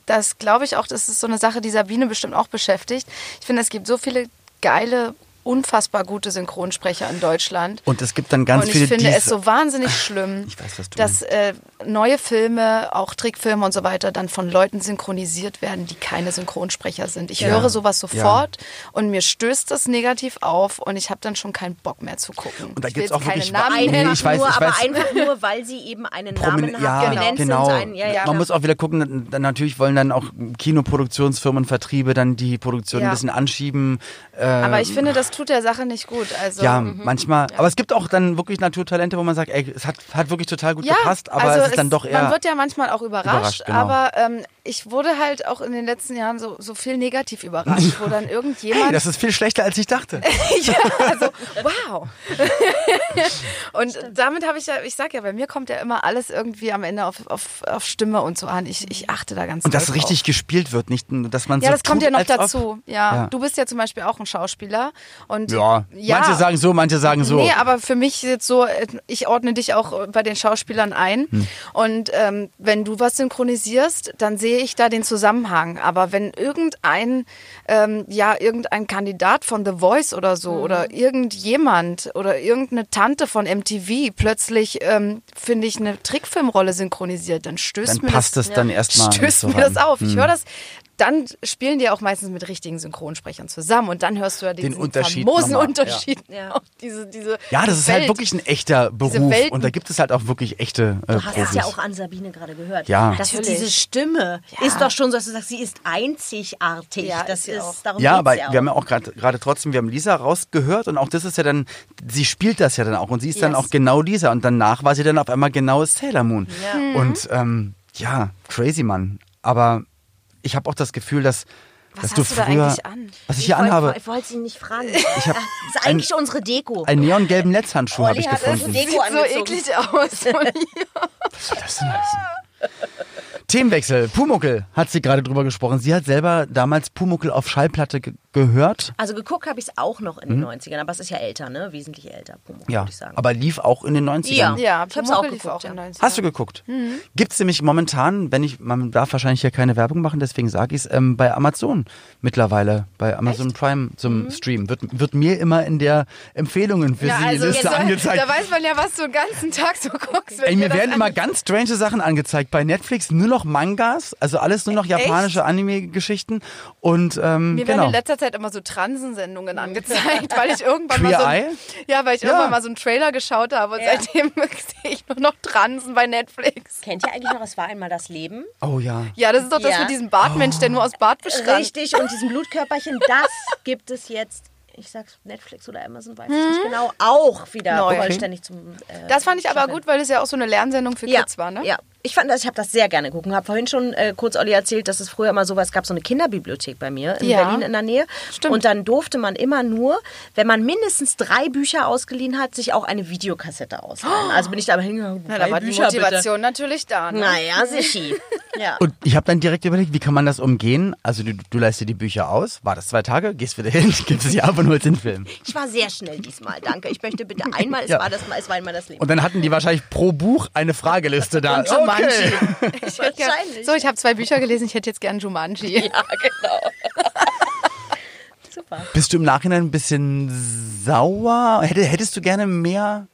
das glaube ich auch, das ist so eine Sache, die Sabine bestimmt auch beschäftigt. Ich finde, es gibt so viele geile, unfassbar gute Synchronsprecher in Deutschland. und es gibt dann ganz und viele ich finde die es so wahnsinnig schlimm, Ich weiß, was du dass äh, neue Filme, auch Trickfilme und so weiter, dann von Leuten synchronisiert werden, die keine Synchronsprecher sind. Ich höre sowas sofort und mir stößt das negativ auf und ich habe dann schon keinen Bock mehr zu gucken. Und da ich will gibt's jetzt auch keine wirklich Namen Nee, ich weiß, nur, ich aber weiß. einfach nur, weil sie eben einen Promin Namen ja, prominent genau. sind. Ein, ja, ja. Man muss auch wieder gucken, dann natürlich wollen dann auch Kinoproduktionsfirmen, Vertriebe dann die Produktion Ja. ein bisschen anschieben. Äh, Aber ich finde, das tut der Sache nicht gut. Also, ja, manchmal. Aber es gibt auch dann wirklich Naturtalente, wo man sagt, ey, es hat, hat wirklich total gut Ja, gepasst, aber also es ist dann doch eher. Man wird ja manchmal auch überrascht, Überrascht, genau. aber ähm, ich wurde halt auch in den letzten Jahren so, so viel negativ überrascht, wo dann *laughs* irgendjemand. hey, das ist viel schlechter, als ich dachte. *laughs* ja, also, wow. *laughs* und damit habe ich ja, ich sag ja, bei mir kommt ja immer alles irgendwie am Ende auf, auf, auf Stimme und so an. Ich, ich achte da ganz Und dass richtig drauf. gespielt wird, nicht, nur, dass man Ja, so das kommt tut, ja noch dazu. Ja. Ja. du bist ja zum Beispiel auch ein Schauspieler und Ja. ja. manche sagen so, manche sagen so. Nee, aber für mich jetzt so, äh, ich ordne dich auch bei den Schauspielern ein. Hm. Und ähm, wenn du was synchronisierst, dann sehe ich da den Zusammenhang. Aber wenn irgendein, ähm, ja, irgendein Kandidat von The Voice oder so Mhm. oder irgendjemand oder irgendeine Tante von MTV plötzlich, ähm, finde ich, eine Trickfilmrolle synchronisiert, dann stößt Dann mir passt das, es dann erstmal nicht stößt so mir. Hm. das auf. Ich höre das. Dann spielen die auch meistens mit richtigen Synchronsprechern zusammen und dann hörst du ja diesen Unterschied famosen nochmal, Unterschied. ja. *laughs* Diese, diese Ja, das ist halt Welt. wirklich ein echter Beruf. Und da gibt es halt auch wirklich echte äh, Du hast Profis. es ja auch an Sabine gerade gehört. Ja. Das ist Natürlich. diese Stimme ist doch schon so, dass du sagst, sie ist einzigartig. Ja, das ist auch. darum Ja, aber ja auch. wir haben ja auch gerade gerade trotzdem, wir haben Lisa rausgehört und auch das ist ja dann, sie spielt das ja dann auch und sie ist dann Yes. auch genau Lisa und danach war sie dann auf einmal genau Sailor Moon. Ja. Mhm. Und ähm, ja, crazy Mann. Aber ich habe auch das Gefühl, dass, dass hast du du da früher, eigentlich an? was ich Ich hier wollte- anhabe, Ich wollte sie nicht fragen. ich habe *laughs* Das ist eigentlich unsere Deko. einen neongelben Netzhandschuh habe ich hat das gefunden. Deko Sieht so eklig aus. *laughs* Was soll das denn heißen? Themenwechsel. Pumuckel hat sie gerade drüber gesprochen. Sie hat selber damals Pumuckel auf Schallplatte ge gehört. Also geguckt habe ich es auch noch in den 90ern, aber es ist ja älter, ne? Wesentlich älter, Pumuckl, Mhm. Ja, würde ich sagen. aber lief auch in den 90ern. Ja. ja, Ich hab's Pumuckl auch geguckt, auch in ja. 90ern. Hast du geguckt? Mhm. Gibt's nämlich momentan, wenn ich, man darf wahrscheinlich hier keine Werbung machen, deswegen sage ich es, ähm, bei Amazon mittlerweile, bei Amazon Prime zum Stream. Wird, wird mir immer in der Empfehlungen für Mhm. Ja, sie also Liste jetzt, angezeigt. Da weiß man ja, was du den ganzen Tag so guckst. wenn Ey, mir werden immer an- ganz strange Sachen angezeigt. Bei Netflix nur noch Mangas, also alles nur noch japanische Anime-Geschichten. Und ähm, Mir werden genau. in letzter Zeit immer so Transensendungen angezeigt, weil ich irgendwann mal Queer so, Eye? ja, weil ich Ja. irgendwann mal so einen Trailer geschaut habe und Ja. seitdem *laughs* sehe ich nur noch Transen bei Netflix. Kennt ihr eigentlich noch, es war einmal das Leben? Oh ja. Ja, das ist doch das Ja. mit diesem Bartmensch, der nur aus Bart bestand. Richtig, und diesem Blutkörperchen, das gibt es jetzt, ich sag's Netflix oder Amazon, weiß ich nicht genau, auch wieder Neu. vollständig zum. Äh, Das fand ich aber Staffeln. gut, weil es ja auch so eine Lernsendung für Ja, Kids war, ne? ja. Ich fand das, ich habe das sehr gerne geguckt. Ich habe vorhin schon äh, kurz Olli erzählt, dass es früher immer so was gab, so eine Kinderbibliothek bei mir in Ja. Berlin in der Nähe. Stimmt. Und dann durfte man immer nur, wenn man mindestens drei Bücher ausgeliehen hat, sich auch eine Videokassette ausleihen. Also bin ich da aber hingegangen. Na, da war die Motivation natürlich da. Ne? Naja, sichi. *laughs* Ja. Und ich habe dann direkt überlegt, wie kann man das umgehen? Also du, du leist dir die Bücher aus, war das zwei Tage, gehst wieder hin, *laughs* gibst es dir einfach nur als den Film. Ich war sehr schnell diesmal, danke. Ich möchte bitte *laughs* einmal, es Ja. war das mal, es war einmal das Leben. Und dann hatten die wahrscheinlich pro Buch eine Frageliste da. Und Jumanji. *laughs* Ich hätte gern, Wahrscheinlich. so, ich habe zwei Bücher gelesen, ich hätte jetzt gern Jumanji. Ja, genau. *laughs* Super. Bist du im Nachhinein ein bisschen sauer? Hätte, hättest du gerne mehr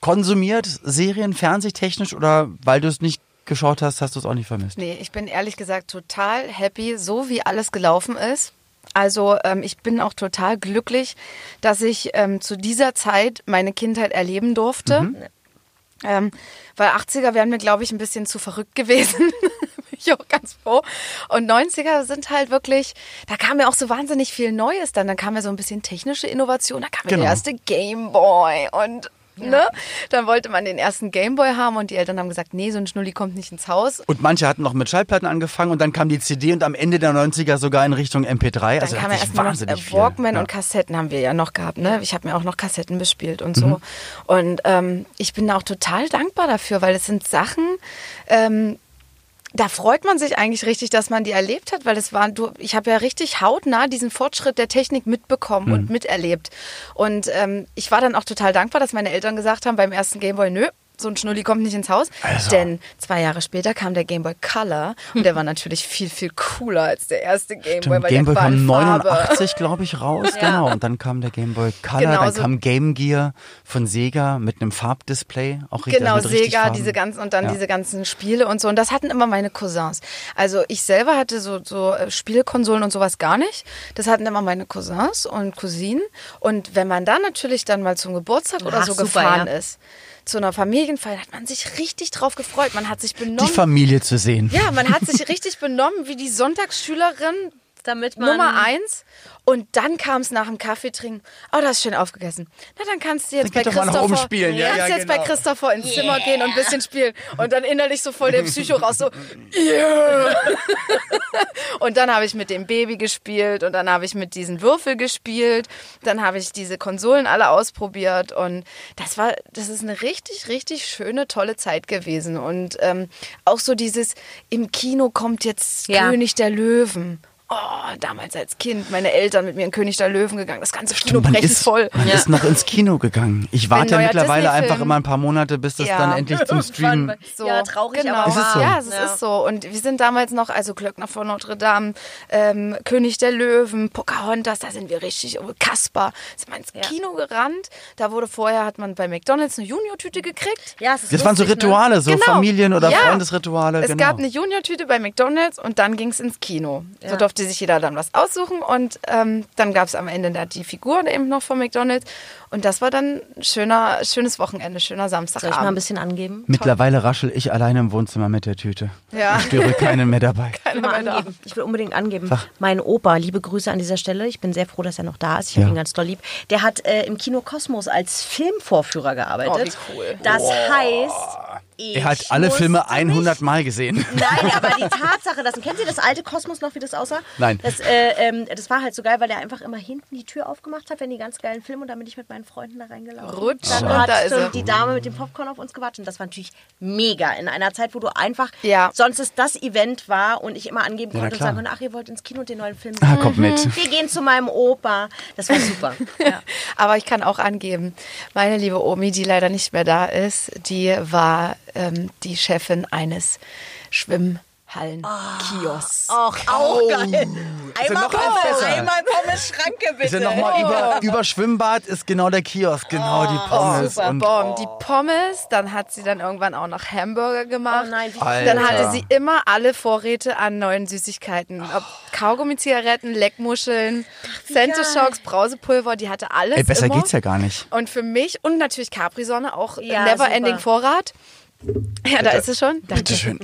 konsumiert, Serien, fernsehtechnisch, oder weil du es nicht geschaut hast, hast du es auch nicht vermisst. Nee, ich bin ehrlich gesagt total happy, so wie alles gelaufen ist. Also ähm, ich bin auch total glücklich, dass ich ähm, zu dieser Zeit meine Kindheit erleben durfte. Ähm, weil 80er wären mir, glaube ich, ein bisschen zu verrückt gewesen. *laughs* bin ich auch ganz froh. Und 90er sind halt wirklich, da kam ja auch so wahnsinnig viel Neues dann. Dann kam ja so ein bisschen technische Innovation, da kam ja Genau. der erste Gameboy und ne? Dann wollte man den ersten Gameboy haben und die Eltern haben gesagt, nee, so ein Schnulli kommt nicht ins Haus. Und manche hatten noch mit Schallplatten angefangen und dann kam die CD und am Ende der 90er sogar in Richtung MP3. Dann also kam ja erstmal noch wahnsinnig äh, viel. Walkman ja. und Kassetten haben wir ja noch gehabt. Ne? Ich habe mir auch noch Kassetten bespielt und Mhm. so. Und ähm, ich bin auch total dankbar dafür, weil es sind Sachen, ähm, da freut man sich eigentlich richtig, dass man die erlebt hat, weil es war, du, ich habe ja richtig hautnah diesen Fortschritt der Technik mitbekommen Mhm. und miterlebt. Und ähm, ich war dann auch total dankbar, dass meine Eltern gesagt haben beim ersten Gameboy, nö, so ein Schnulli kommt nicht ins Haus. Also. Denn zwei Jahre später kam der Gameboy Color und der *laughs* war natürlich viel, viel cooler als der erste Gameboy. Stimmt, weil Game Boy kam Farbe. 89, glaube ich, raus, *laughs* genau. Und dann kam der Game Boy Color, dann Genauso- kam Game Gear von Sega mit einem Farbdisplay, auch richtig Genau, Sega, Farben. diese ganzen und dann Ja. diese ganzen Spiele und so. Und das hatten immer meine Cousins. Also ich selber hatte so, so äh, Spielkonsolen und sowas gar nicht. Das hatten immer meine Cousins und Cousinen. Und wenn man dann natürlich dann mal zum Geburtstag oder Ach, so super, gefahren ja. ist, zu einer Familienfeier, hat man sich richtig drauf gefreut. Man hat sich Die benommen. Familie zu sehen. ja, man hat sich richtig benommen wie die Sonntagsschülerin Damit man Nummer eins. Und dann kam es nach dem Kaffee trinken. Oh, das ist schön aufgegessen. Na, dann kannst du jetzt Dann bei Christopher, oben spielen. Ja, kannst ja, jetzt genau. bei Christopher ins Zimmer gehen und ein bisschen spielen. Und dann innerlich so voll der Psycho raus, so, yeah. Und dann habe ich mit dem Baby gespielt und dann habe ich mit diesen Würfel gespielt. Dann habe ich diese Konsolen alle ausprobiert und das war, das ist eine richtig, richtig schöne, tolle Zeit gewesen. Und ähm, auch so dieses, im Kino kommt jetzt Ja. König der Löwen. Oh, damals als Kind, meine Eltern mit mir in König der Löwen gegangen. Das ganze Kino brechend ist, voll. man ist noch ins Kino gegangen. Ich warte ja mittlerweile einfach immer ein paar Monate, bis das Ja. dann endlich zum Stream... So, Ja, traurig, genau. aber Ist es so? Ja, es Ja. ist so. Und wir sind damals noch, also Glöckner von Notre Dame, ähm, König der Löwen, Pocahontas, da sind wir richtig, oh, Kaspar, sind wir ins Kino gerannt. Da wurde vorher, hat man bei McDonalds eine Junior-Tüte gekriegt. Ja, es ist Das waren so lustig, ne? Rituale, so Genau. Familien- oder Ja. Freundesrituale. Es genau. gab eine Junior-Tüte bei McDonalds und dann ging es ins Kino. So durfte sich jeder dann was aussuchen und ähm, dann gab es am Ende da die Figuren eben noch von McDonalds. Und das war dann ein schöner, schönes Wochenende, schöner Soll ich mal ein Samstagabend. bisschen angeben? Mittlerweile raschel ich alleine im Wohnzimmer mit der Tüte. Ja. Ich störe keinen mehr dabei. Ich will, mal Keiner mehr angeben. ich will unbedingt angeben. Sag. Mein Opa, liebe Grüße an dieser Stelle. Ich bin sehr froh, dass er noch da ist. Ich habe Ja. ihn ganz doll lieb. Der hat äh, im Kino Kosmos als Filmvorführer gearbeitet. Oh, wie cool. Das heißt, ich Er hat alle Filme mich 100 Mal gesehen. *laughs* Nein, aber die Tatsache, dass, kennen Sie das alte Kosmos noch, wie das aussah? Nein. Das, äh, ähm, das war halt so geil, weil er einfach immer hinten die Tür aufgemacht hat, wenn die ganz geilen Filme und dann bin ich mit meinen Freunden da reingelaufen. Rutsch, Dann und hat da ist schon er. die Dame mit dem Popcorn auf uns gewartet und das war natürlich mega in einer Zeit, wo du einfach, Ja. sonst ist das Event war und ich immer angeben Ja, konnte und sagen konnte, ach, ihr wollt ins Kino und den neuen Film Ah, sehen. kommt mit. Wir gehen zu meinem Opa. Das war super. *laughs* ja. Aber ich kann auch angeben, meine liebe Omi, die leider nicht mehr da ist, die war ähm, die Chefin eines Schwimmhallen-Kiosks. Ach, auch geil. Ist ja Einmal noch eins besser. einmal Pommes Schranke bitte. Ist ja nochmal über, über Schwimmbad ist genau der Kiosk, genau die Pommes. super. und, Bom, die Pommes, dann hat sie dann irgendwann auch noch Hamburger gemacht. Oh nein. Dann hatte sie immer alle Vorräte an neuen Süßigkeiten. Ob Kaugummi-Zigaretten, Leckmuscheln, Centishocks, Brausepulver, die hatte alles ey, besser immer. geht's ja gar nicht. Und für mich und natürlich Capri-Sonne auch Ja, never ending super. Vorrat. Ja, da ist es schon. Bitteschön.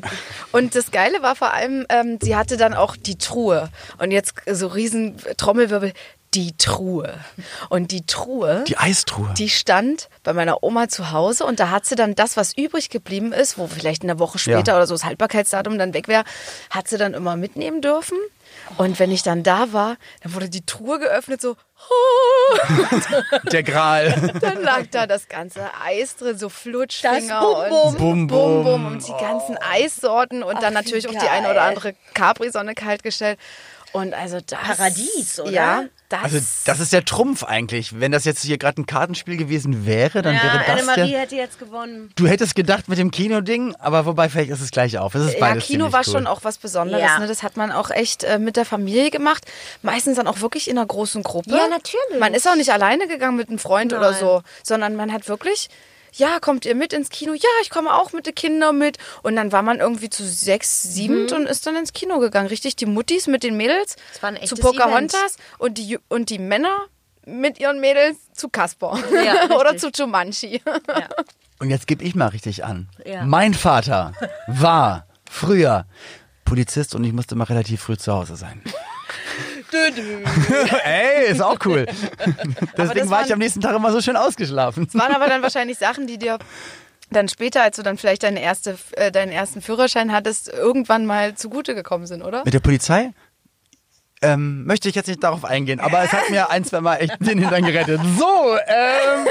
Und das Geile war vor allem, ähm, sie hatte dann auch die Truhe. Und jetzt so riesen Trommelwirbel. Die Truhe. Und die Truhe. Die Eistruhe. Die stand bei meiner Oma zu Hause und da hat sie dann das, was übrig geblieben ist, wo vielleicht eine Woche später Ja. oder so das Haltbarkeitsdatum dann weg wäre, hat sie dann immer mitnehmen dürfen. Und wenn ich dann da war, dann wurde die Truhe geöffnet, so, *laughs* der Gral. dann lag da das ganze Eis drin, so Flutschfinger Das Bum Bum. und Bum, Bum bum. Bum und die ganzen Eissorten und dann natürlich auch die eine oder andere Capri-Sonne kaltgestellt. Und also das... Paradies, oder? Ja, das... Also das ist der Trumpf eigentlich. Wenn das jetzt hier gerade ein Kartenspiel gewesen wäre, dann wäre Ja, das Annemarie der... hätte jetzt gewonnen. Du hättest gedacht mit dem Kino-Ding, aber wobei vielleicht ist es gleich auf. Es ist Ja, beides Kino ziemlich war cool. schon auch was Besonderes. Ja. Ne? Das hat man auch echt äh, mit der Familie gemacht. Meistens dann auch wirklich in einer großen Gruppe. Ja, natürlich. Man ist auch nicht alleine gegangen mit einem Freund oder Nein. so, sondern man hat wirklich ja, kommt ihr mit ins Kino? Ja, ich komme auch mit den Kindern mit. Und dann war man irgendwie zu sechs, sieben Mhm. und ist dann ins Kino gegangen. Richtig, die Muttis mit den Mädels Das war ein zu Pocahontas und die, und die Männer mit ihren Mädels zu Casper Ja, *laughs* oder zu Jumanji. Und jetzt gebe ich mal richtig an. Ja. Mein Vater war früher Polizist und ich musste mal relativ früh zu Hause sein. *laughs* *laughs* Ey, ist auch cool. Deswegen war ich waren- am nächsten Tag immer so schön ausgeschlafen. Das waren aber dann wahrscheinlich Sachen, die dir dann später, als du dann vielleicht deine erste, äh, deinen ersten Führerschein hattest, irgendwann mal zugute gekommen sind, oder? Mit der Polizei? Ähm, möchte ich jetzt nicht darauf eingehen, aber es hat mir ein, zwei Mal echt den Hintern gerettet. So, ähm,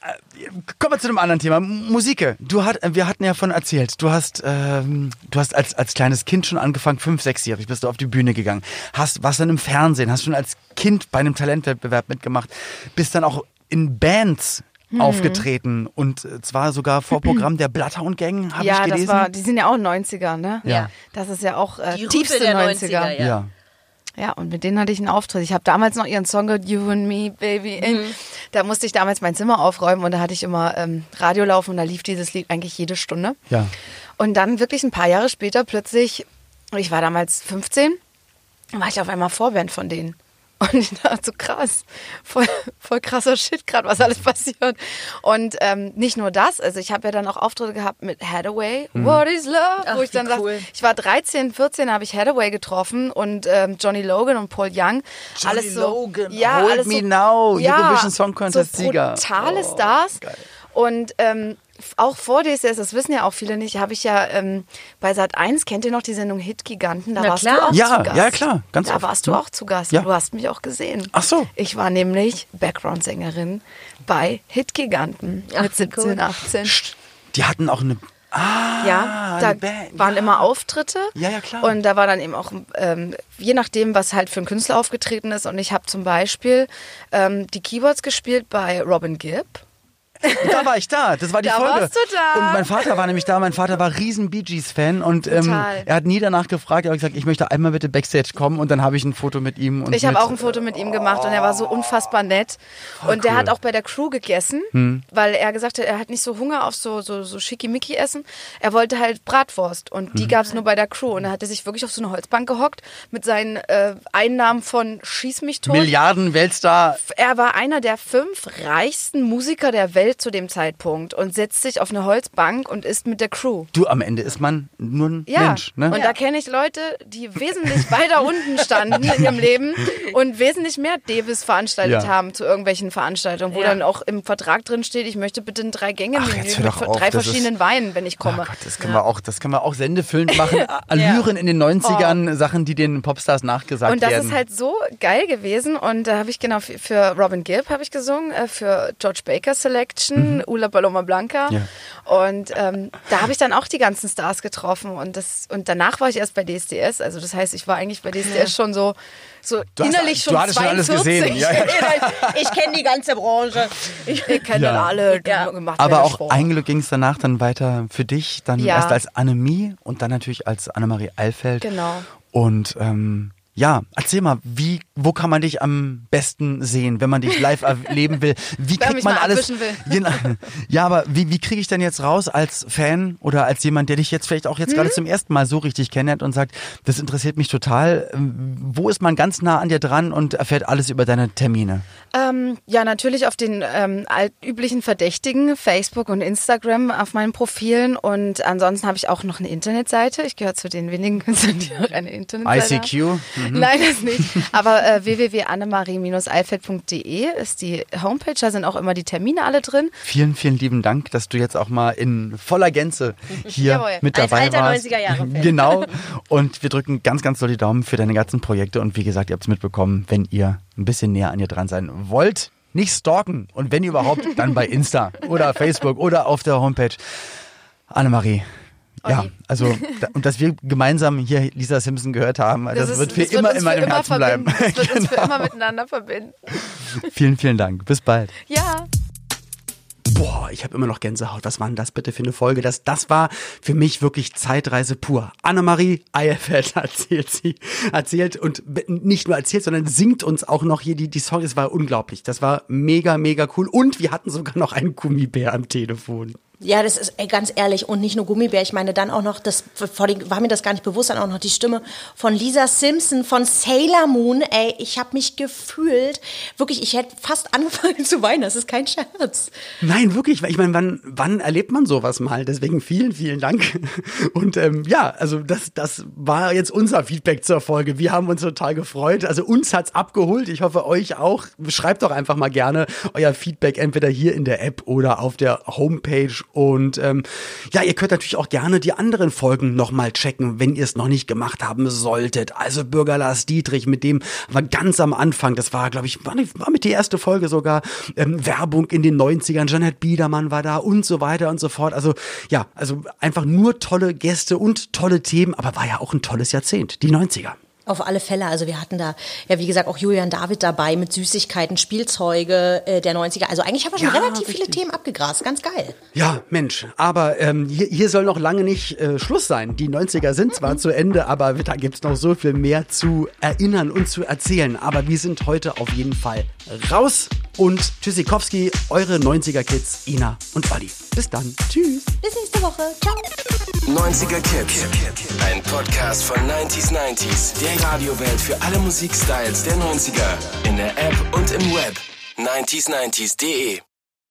äh, kommen wir zu einem anderen Thema. Musik. Du hat, wir hatten ja von erzählt, du hast, ähm, du hast als, als kleines Kind schon angefangen, fünf, sechsjährig, bist du auf die Bühne gegangen. Hast, warst dann im Fernsehen, hast schon als Kind bei einem Talentwettbewerb mitgemacht, bist dann auch in Bands Hm. aufgetreten und äh, zwar sogar vor Programm der Bloodhound Gang, habe ja, ich gelesen. das war, die sind ja auch 90er, ne? Ja. Das ist ja auch äh, Die tiefste der 90er. 90er, ja. ja. Ja, und mit denen hatte ich einen Auftritt. Ich habe damals noch ihren Song gehört, You and Me, Baby. Mhm. Da musste ich damals mein Zimmer aufräumen und da hatte ich immer ähm, Radio laufen und da lief dieses Lied eigentlich jede Stunde. Ja. Und dann wirklich ein paar Jahre später plötzlich, ich war damals 15, war ich auf einmal Vorband von denen. Und ich dachte so krass, voll, voll krasser Shit gerade, was alles passiert. Und ähm, nicht nur das, also ich habe ja dann auch Auftritte gehabt mit Hathaway, What is Love, Ach, wo ich dann cool. sag, ich war 13, 14, habe ich Hathaway getroffen und ähm, Johnny Logan und Paul Young. Johnny alles so, Logan, ja, Hold alles Me so, Now, ja, Eurovision Song Contest so Sieger. brutale Oh, Stars. geil. Und ähm, auch vor DSS, das wissen ja auch viele nicht, habe ich ja ähm, bei Sat 1, kennt ihr noch die Sendung Hitgiganten? Da Na warst klar. du auch Ja, zu Gast. ja, klar, ganz Da oft, warst du auch zu Gast. Ja. Du hast mich auch gesehen. Ach so. Ich war nämlich Background-Sängerin bei Hitgiganten mit wie 17, cool. 18. Die hatten auch eine. Ah, Ja, da eine Band. waren ja. immer Auftritte. Ja, ja, klar. Und da war dann eben auch, ähm, je nachdem, was halt für ein Künstler aufgetreten ist. Und ich habe zum Beispiel ähm, die Keyboards gespielt bei Robin Gibb. Und da war ich da. Das war die Da Folge. warst du da. Und mein Vater war nämlich da. Mein Vater war riesen Bee Gees Fan und ähm, er hat nie danach gefragt. Er hat gesagt, ich möchte einmal bitte Backstage kommen und dann habe ich ein Foto mit ihm. Und Ich habe auch ein Foto mit ihm gemacht und er war so unfassbar nett. und der cool. hat auch bei der Crew gegessen, Hm. weil er gesagt hat, er hat nicht so Hunger auf so, so, so Schickimicki-Essen. Er wollte halt Bratwurst und Hm. die gab's nur bei der Crew. Und er hatte sich wirklich auf so eine Holzbank gehockt mit seinen äh, Einnahmen von Schieß mich tot. Milliarden Weltstar. Er war einer der fünf reichsten Musiker der Welt zu dem Zeitpunkt und setzt sich auf eine Holzbank und isst mit der Crew. Du, am Ende ist man nur ein Ja, Mensch. Ne? und da kenne ich Leute, die wesentlich weiter unten standen in ihrem Leben und wesentlich mehr Davis veranstaltet Ja. haben zu irgendwelchen Veranstaltungen, wo Ja. dann auch im Vertrag drin steht, ich möchte bitte ein drei gänge Ach, menü jetzt hör mit auf, drei verschiedenen ist- Weinen, wenn ich Oh komme. Gott, das können wir auch, das können wir auch sendefüllend *laughs* machen. Allüren in den 90ern, Sachen, die den Popstars nachgesagt Oh. Und das werden. ist halt so geil gewesen. Und da habe ich genau für- Robin Gibb habe ich gesungen, äh, für George Baker Selection, Ula Paloma Blanca. Mhm. Ja. Und ähm, da habe ich dann auch die ganzen Stars getroffen. Und das und danach war ich erst bei DSDS. Also das heißt, ich war eigentlich bei DSDS schon so, so Du hast- innerlich du schon hattest schon alles 42. gesehen. Ja, ja. *laughs* Ich kenne die ganze Branche. Ich kenne Ja. alle. Ja. Gemacht Aber auch Sport. ein Glück ging es danach dann weiter für dich, dann Ja. erst als Annemie und dann natürlich als Annemarie Eilfeld. Genau. Und ähm, ja, erzähl mal, wie, wo kann man dich am besten sehen, wenn man dich live erleben will? Wie kriegt man alles? *laughs* Ja, aber wie, wie kriege ich denn jetzt raus als Fan oder als jemand, der dich jetzt vielleicht auch jetzt Mhm. gerade zum ersten Mal so richtig kennenlernt und sagt, das interessiert mich total. Ähm, Wo ist man ganz nah an dir dran und erfährt alles über deine Termine? Ähm, ja, natürlich auf den ähm, altüblichen Verdächtigen, Facebook und Instagram auf meinen Profilen. Und ansonsten habe ich auch noch eine Internetseite. Ich gehöre zu den wenigen Künstlern, die auch eine Internetseite haben. ICQ? Nein, das nicht. Aber äh, www.annemarie-eifeld.de ist die Homepage. Da sind auch immer die Termine alle drin. Vielen, vielen lieben Dank, dass du jetzt auch mal in voller Gänze hier Jawohl. mit Als dabei alter warst. 90er-Jahre-Fan. *laughs* Genau. Und wir drücken ganz, ganz doll die Daumen für deine ganzen Projekte. Und wie gesagt, ihr habt es mitbekommen, wenn ihr ein bisschen näher an ihr dran sein wollt, nicht stalken. Und wenn überhaupt, dann bei Insta *laughs* oder Facebook oder auf der Homepage. Annemarie. Ja, Olli. also *laughs* da, und dass wir gemeinsam hier Lisa Simpson gehört haben, das, ist- wird für das immer in meinem Herzen bleiben. Genau. verbinden. Das wird uns für *laughs* immer miteinander verbinden. Vielen, vielen Dank. Bis bald. Ja. Boah, ich habe immer noch Gänsehaut. Was war denn das bitte für eine Folge? Das, das war für mich wirklich Zeitreise pur. Annemarie Eierfeld *laughs* erzählt sie, erzählt und nicht nur erzählt, sondern singt uns auch noch hier die, die Songs. Es war unglaublich. Das war mega, mega cool. Und wir hatten sogar noch einen Gummibär am Telefon. Ja, das ist ey, ganz ehrlich und nicht nur Gummibär. Ich meine dann auch noch, das war mir das gar nicht bewusst, dann auch noch die Stimme von Lisa Simpson von Sailor Moon. Ey, ich habe mich gefühlt, wirklich, ich hätte fast angefangen *laughs* zu weinen. Das ist kein Scherz. Nein, wirklich. Ich meine, wann, wann erlebt man sowas mal? Deswegen vielen, vielen Dank. *laughs* Und ähm, ja, also das, das war jetzt unser Feedback zur Folge. Wir haben uns total gefreut. Also uns hat's abgeholt. Ich hoffe euch auch. Schreibt doch einfach mal gerne euer Feedback entweder hier in der App oder auf der Homepage und ähm, ja, ihr könnt natürlich auch gerne die anderen Folgen nochmal checken, wenn ihr es noch nicht gemacht haben solltet. Also Bürger Lars Dietrich, mit dem war ganz am Anfang, das war, glaube ich, war, mit die erste Folge sogar, ähm, Werbung in den 90ern, Janet Biedermann war da und so weiter und so fort. Also ja, also einfach nur tolle Gäste und tolle Themen, aber war ja auch ein tolles Jahrzehnt, die 90er. Auf alle Fälle. Also wir hatten da, ja wie gesagt, auch Julian David dabei mit Süßigkeiten, Spielzeuge äh, der 90er. Also eigentlich haben wir schon Ja, relativ richtig. viele Themen abgegrast. Ganz geil. Ja, Mensch, aber ähm, hier, hier soll noch lange nicht äh, Schluss sein. Die 90er sind zwar zu Ende, aber da gibt's noch so viel mehr zu erinnern und zu erzählen. Aber wir sind heute auf jeden Fall raus. Und Tschüssikowski, eure 90er-Kids, Ina und Olli. Bis dann. Tschüss. Bis nächste Woche. Ciao. 90er Kids. Ein Podcast von 90s 90s. Der Radiowelt für alle Musikstyles der 90er. In der App und im Web. 90s90s.de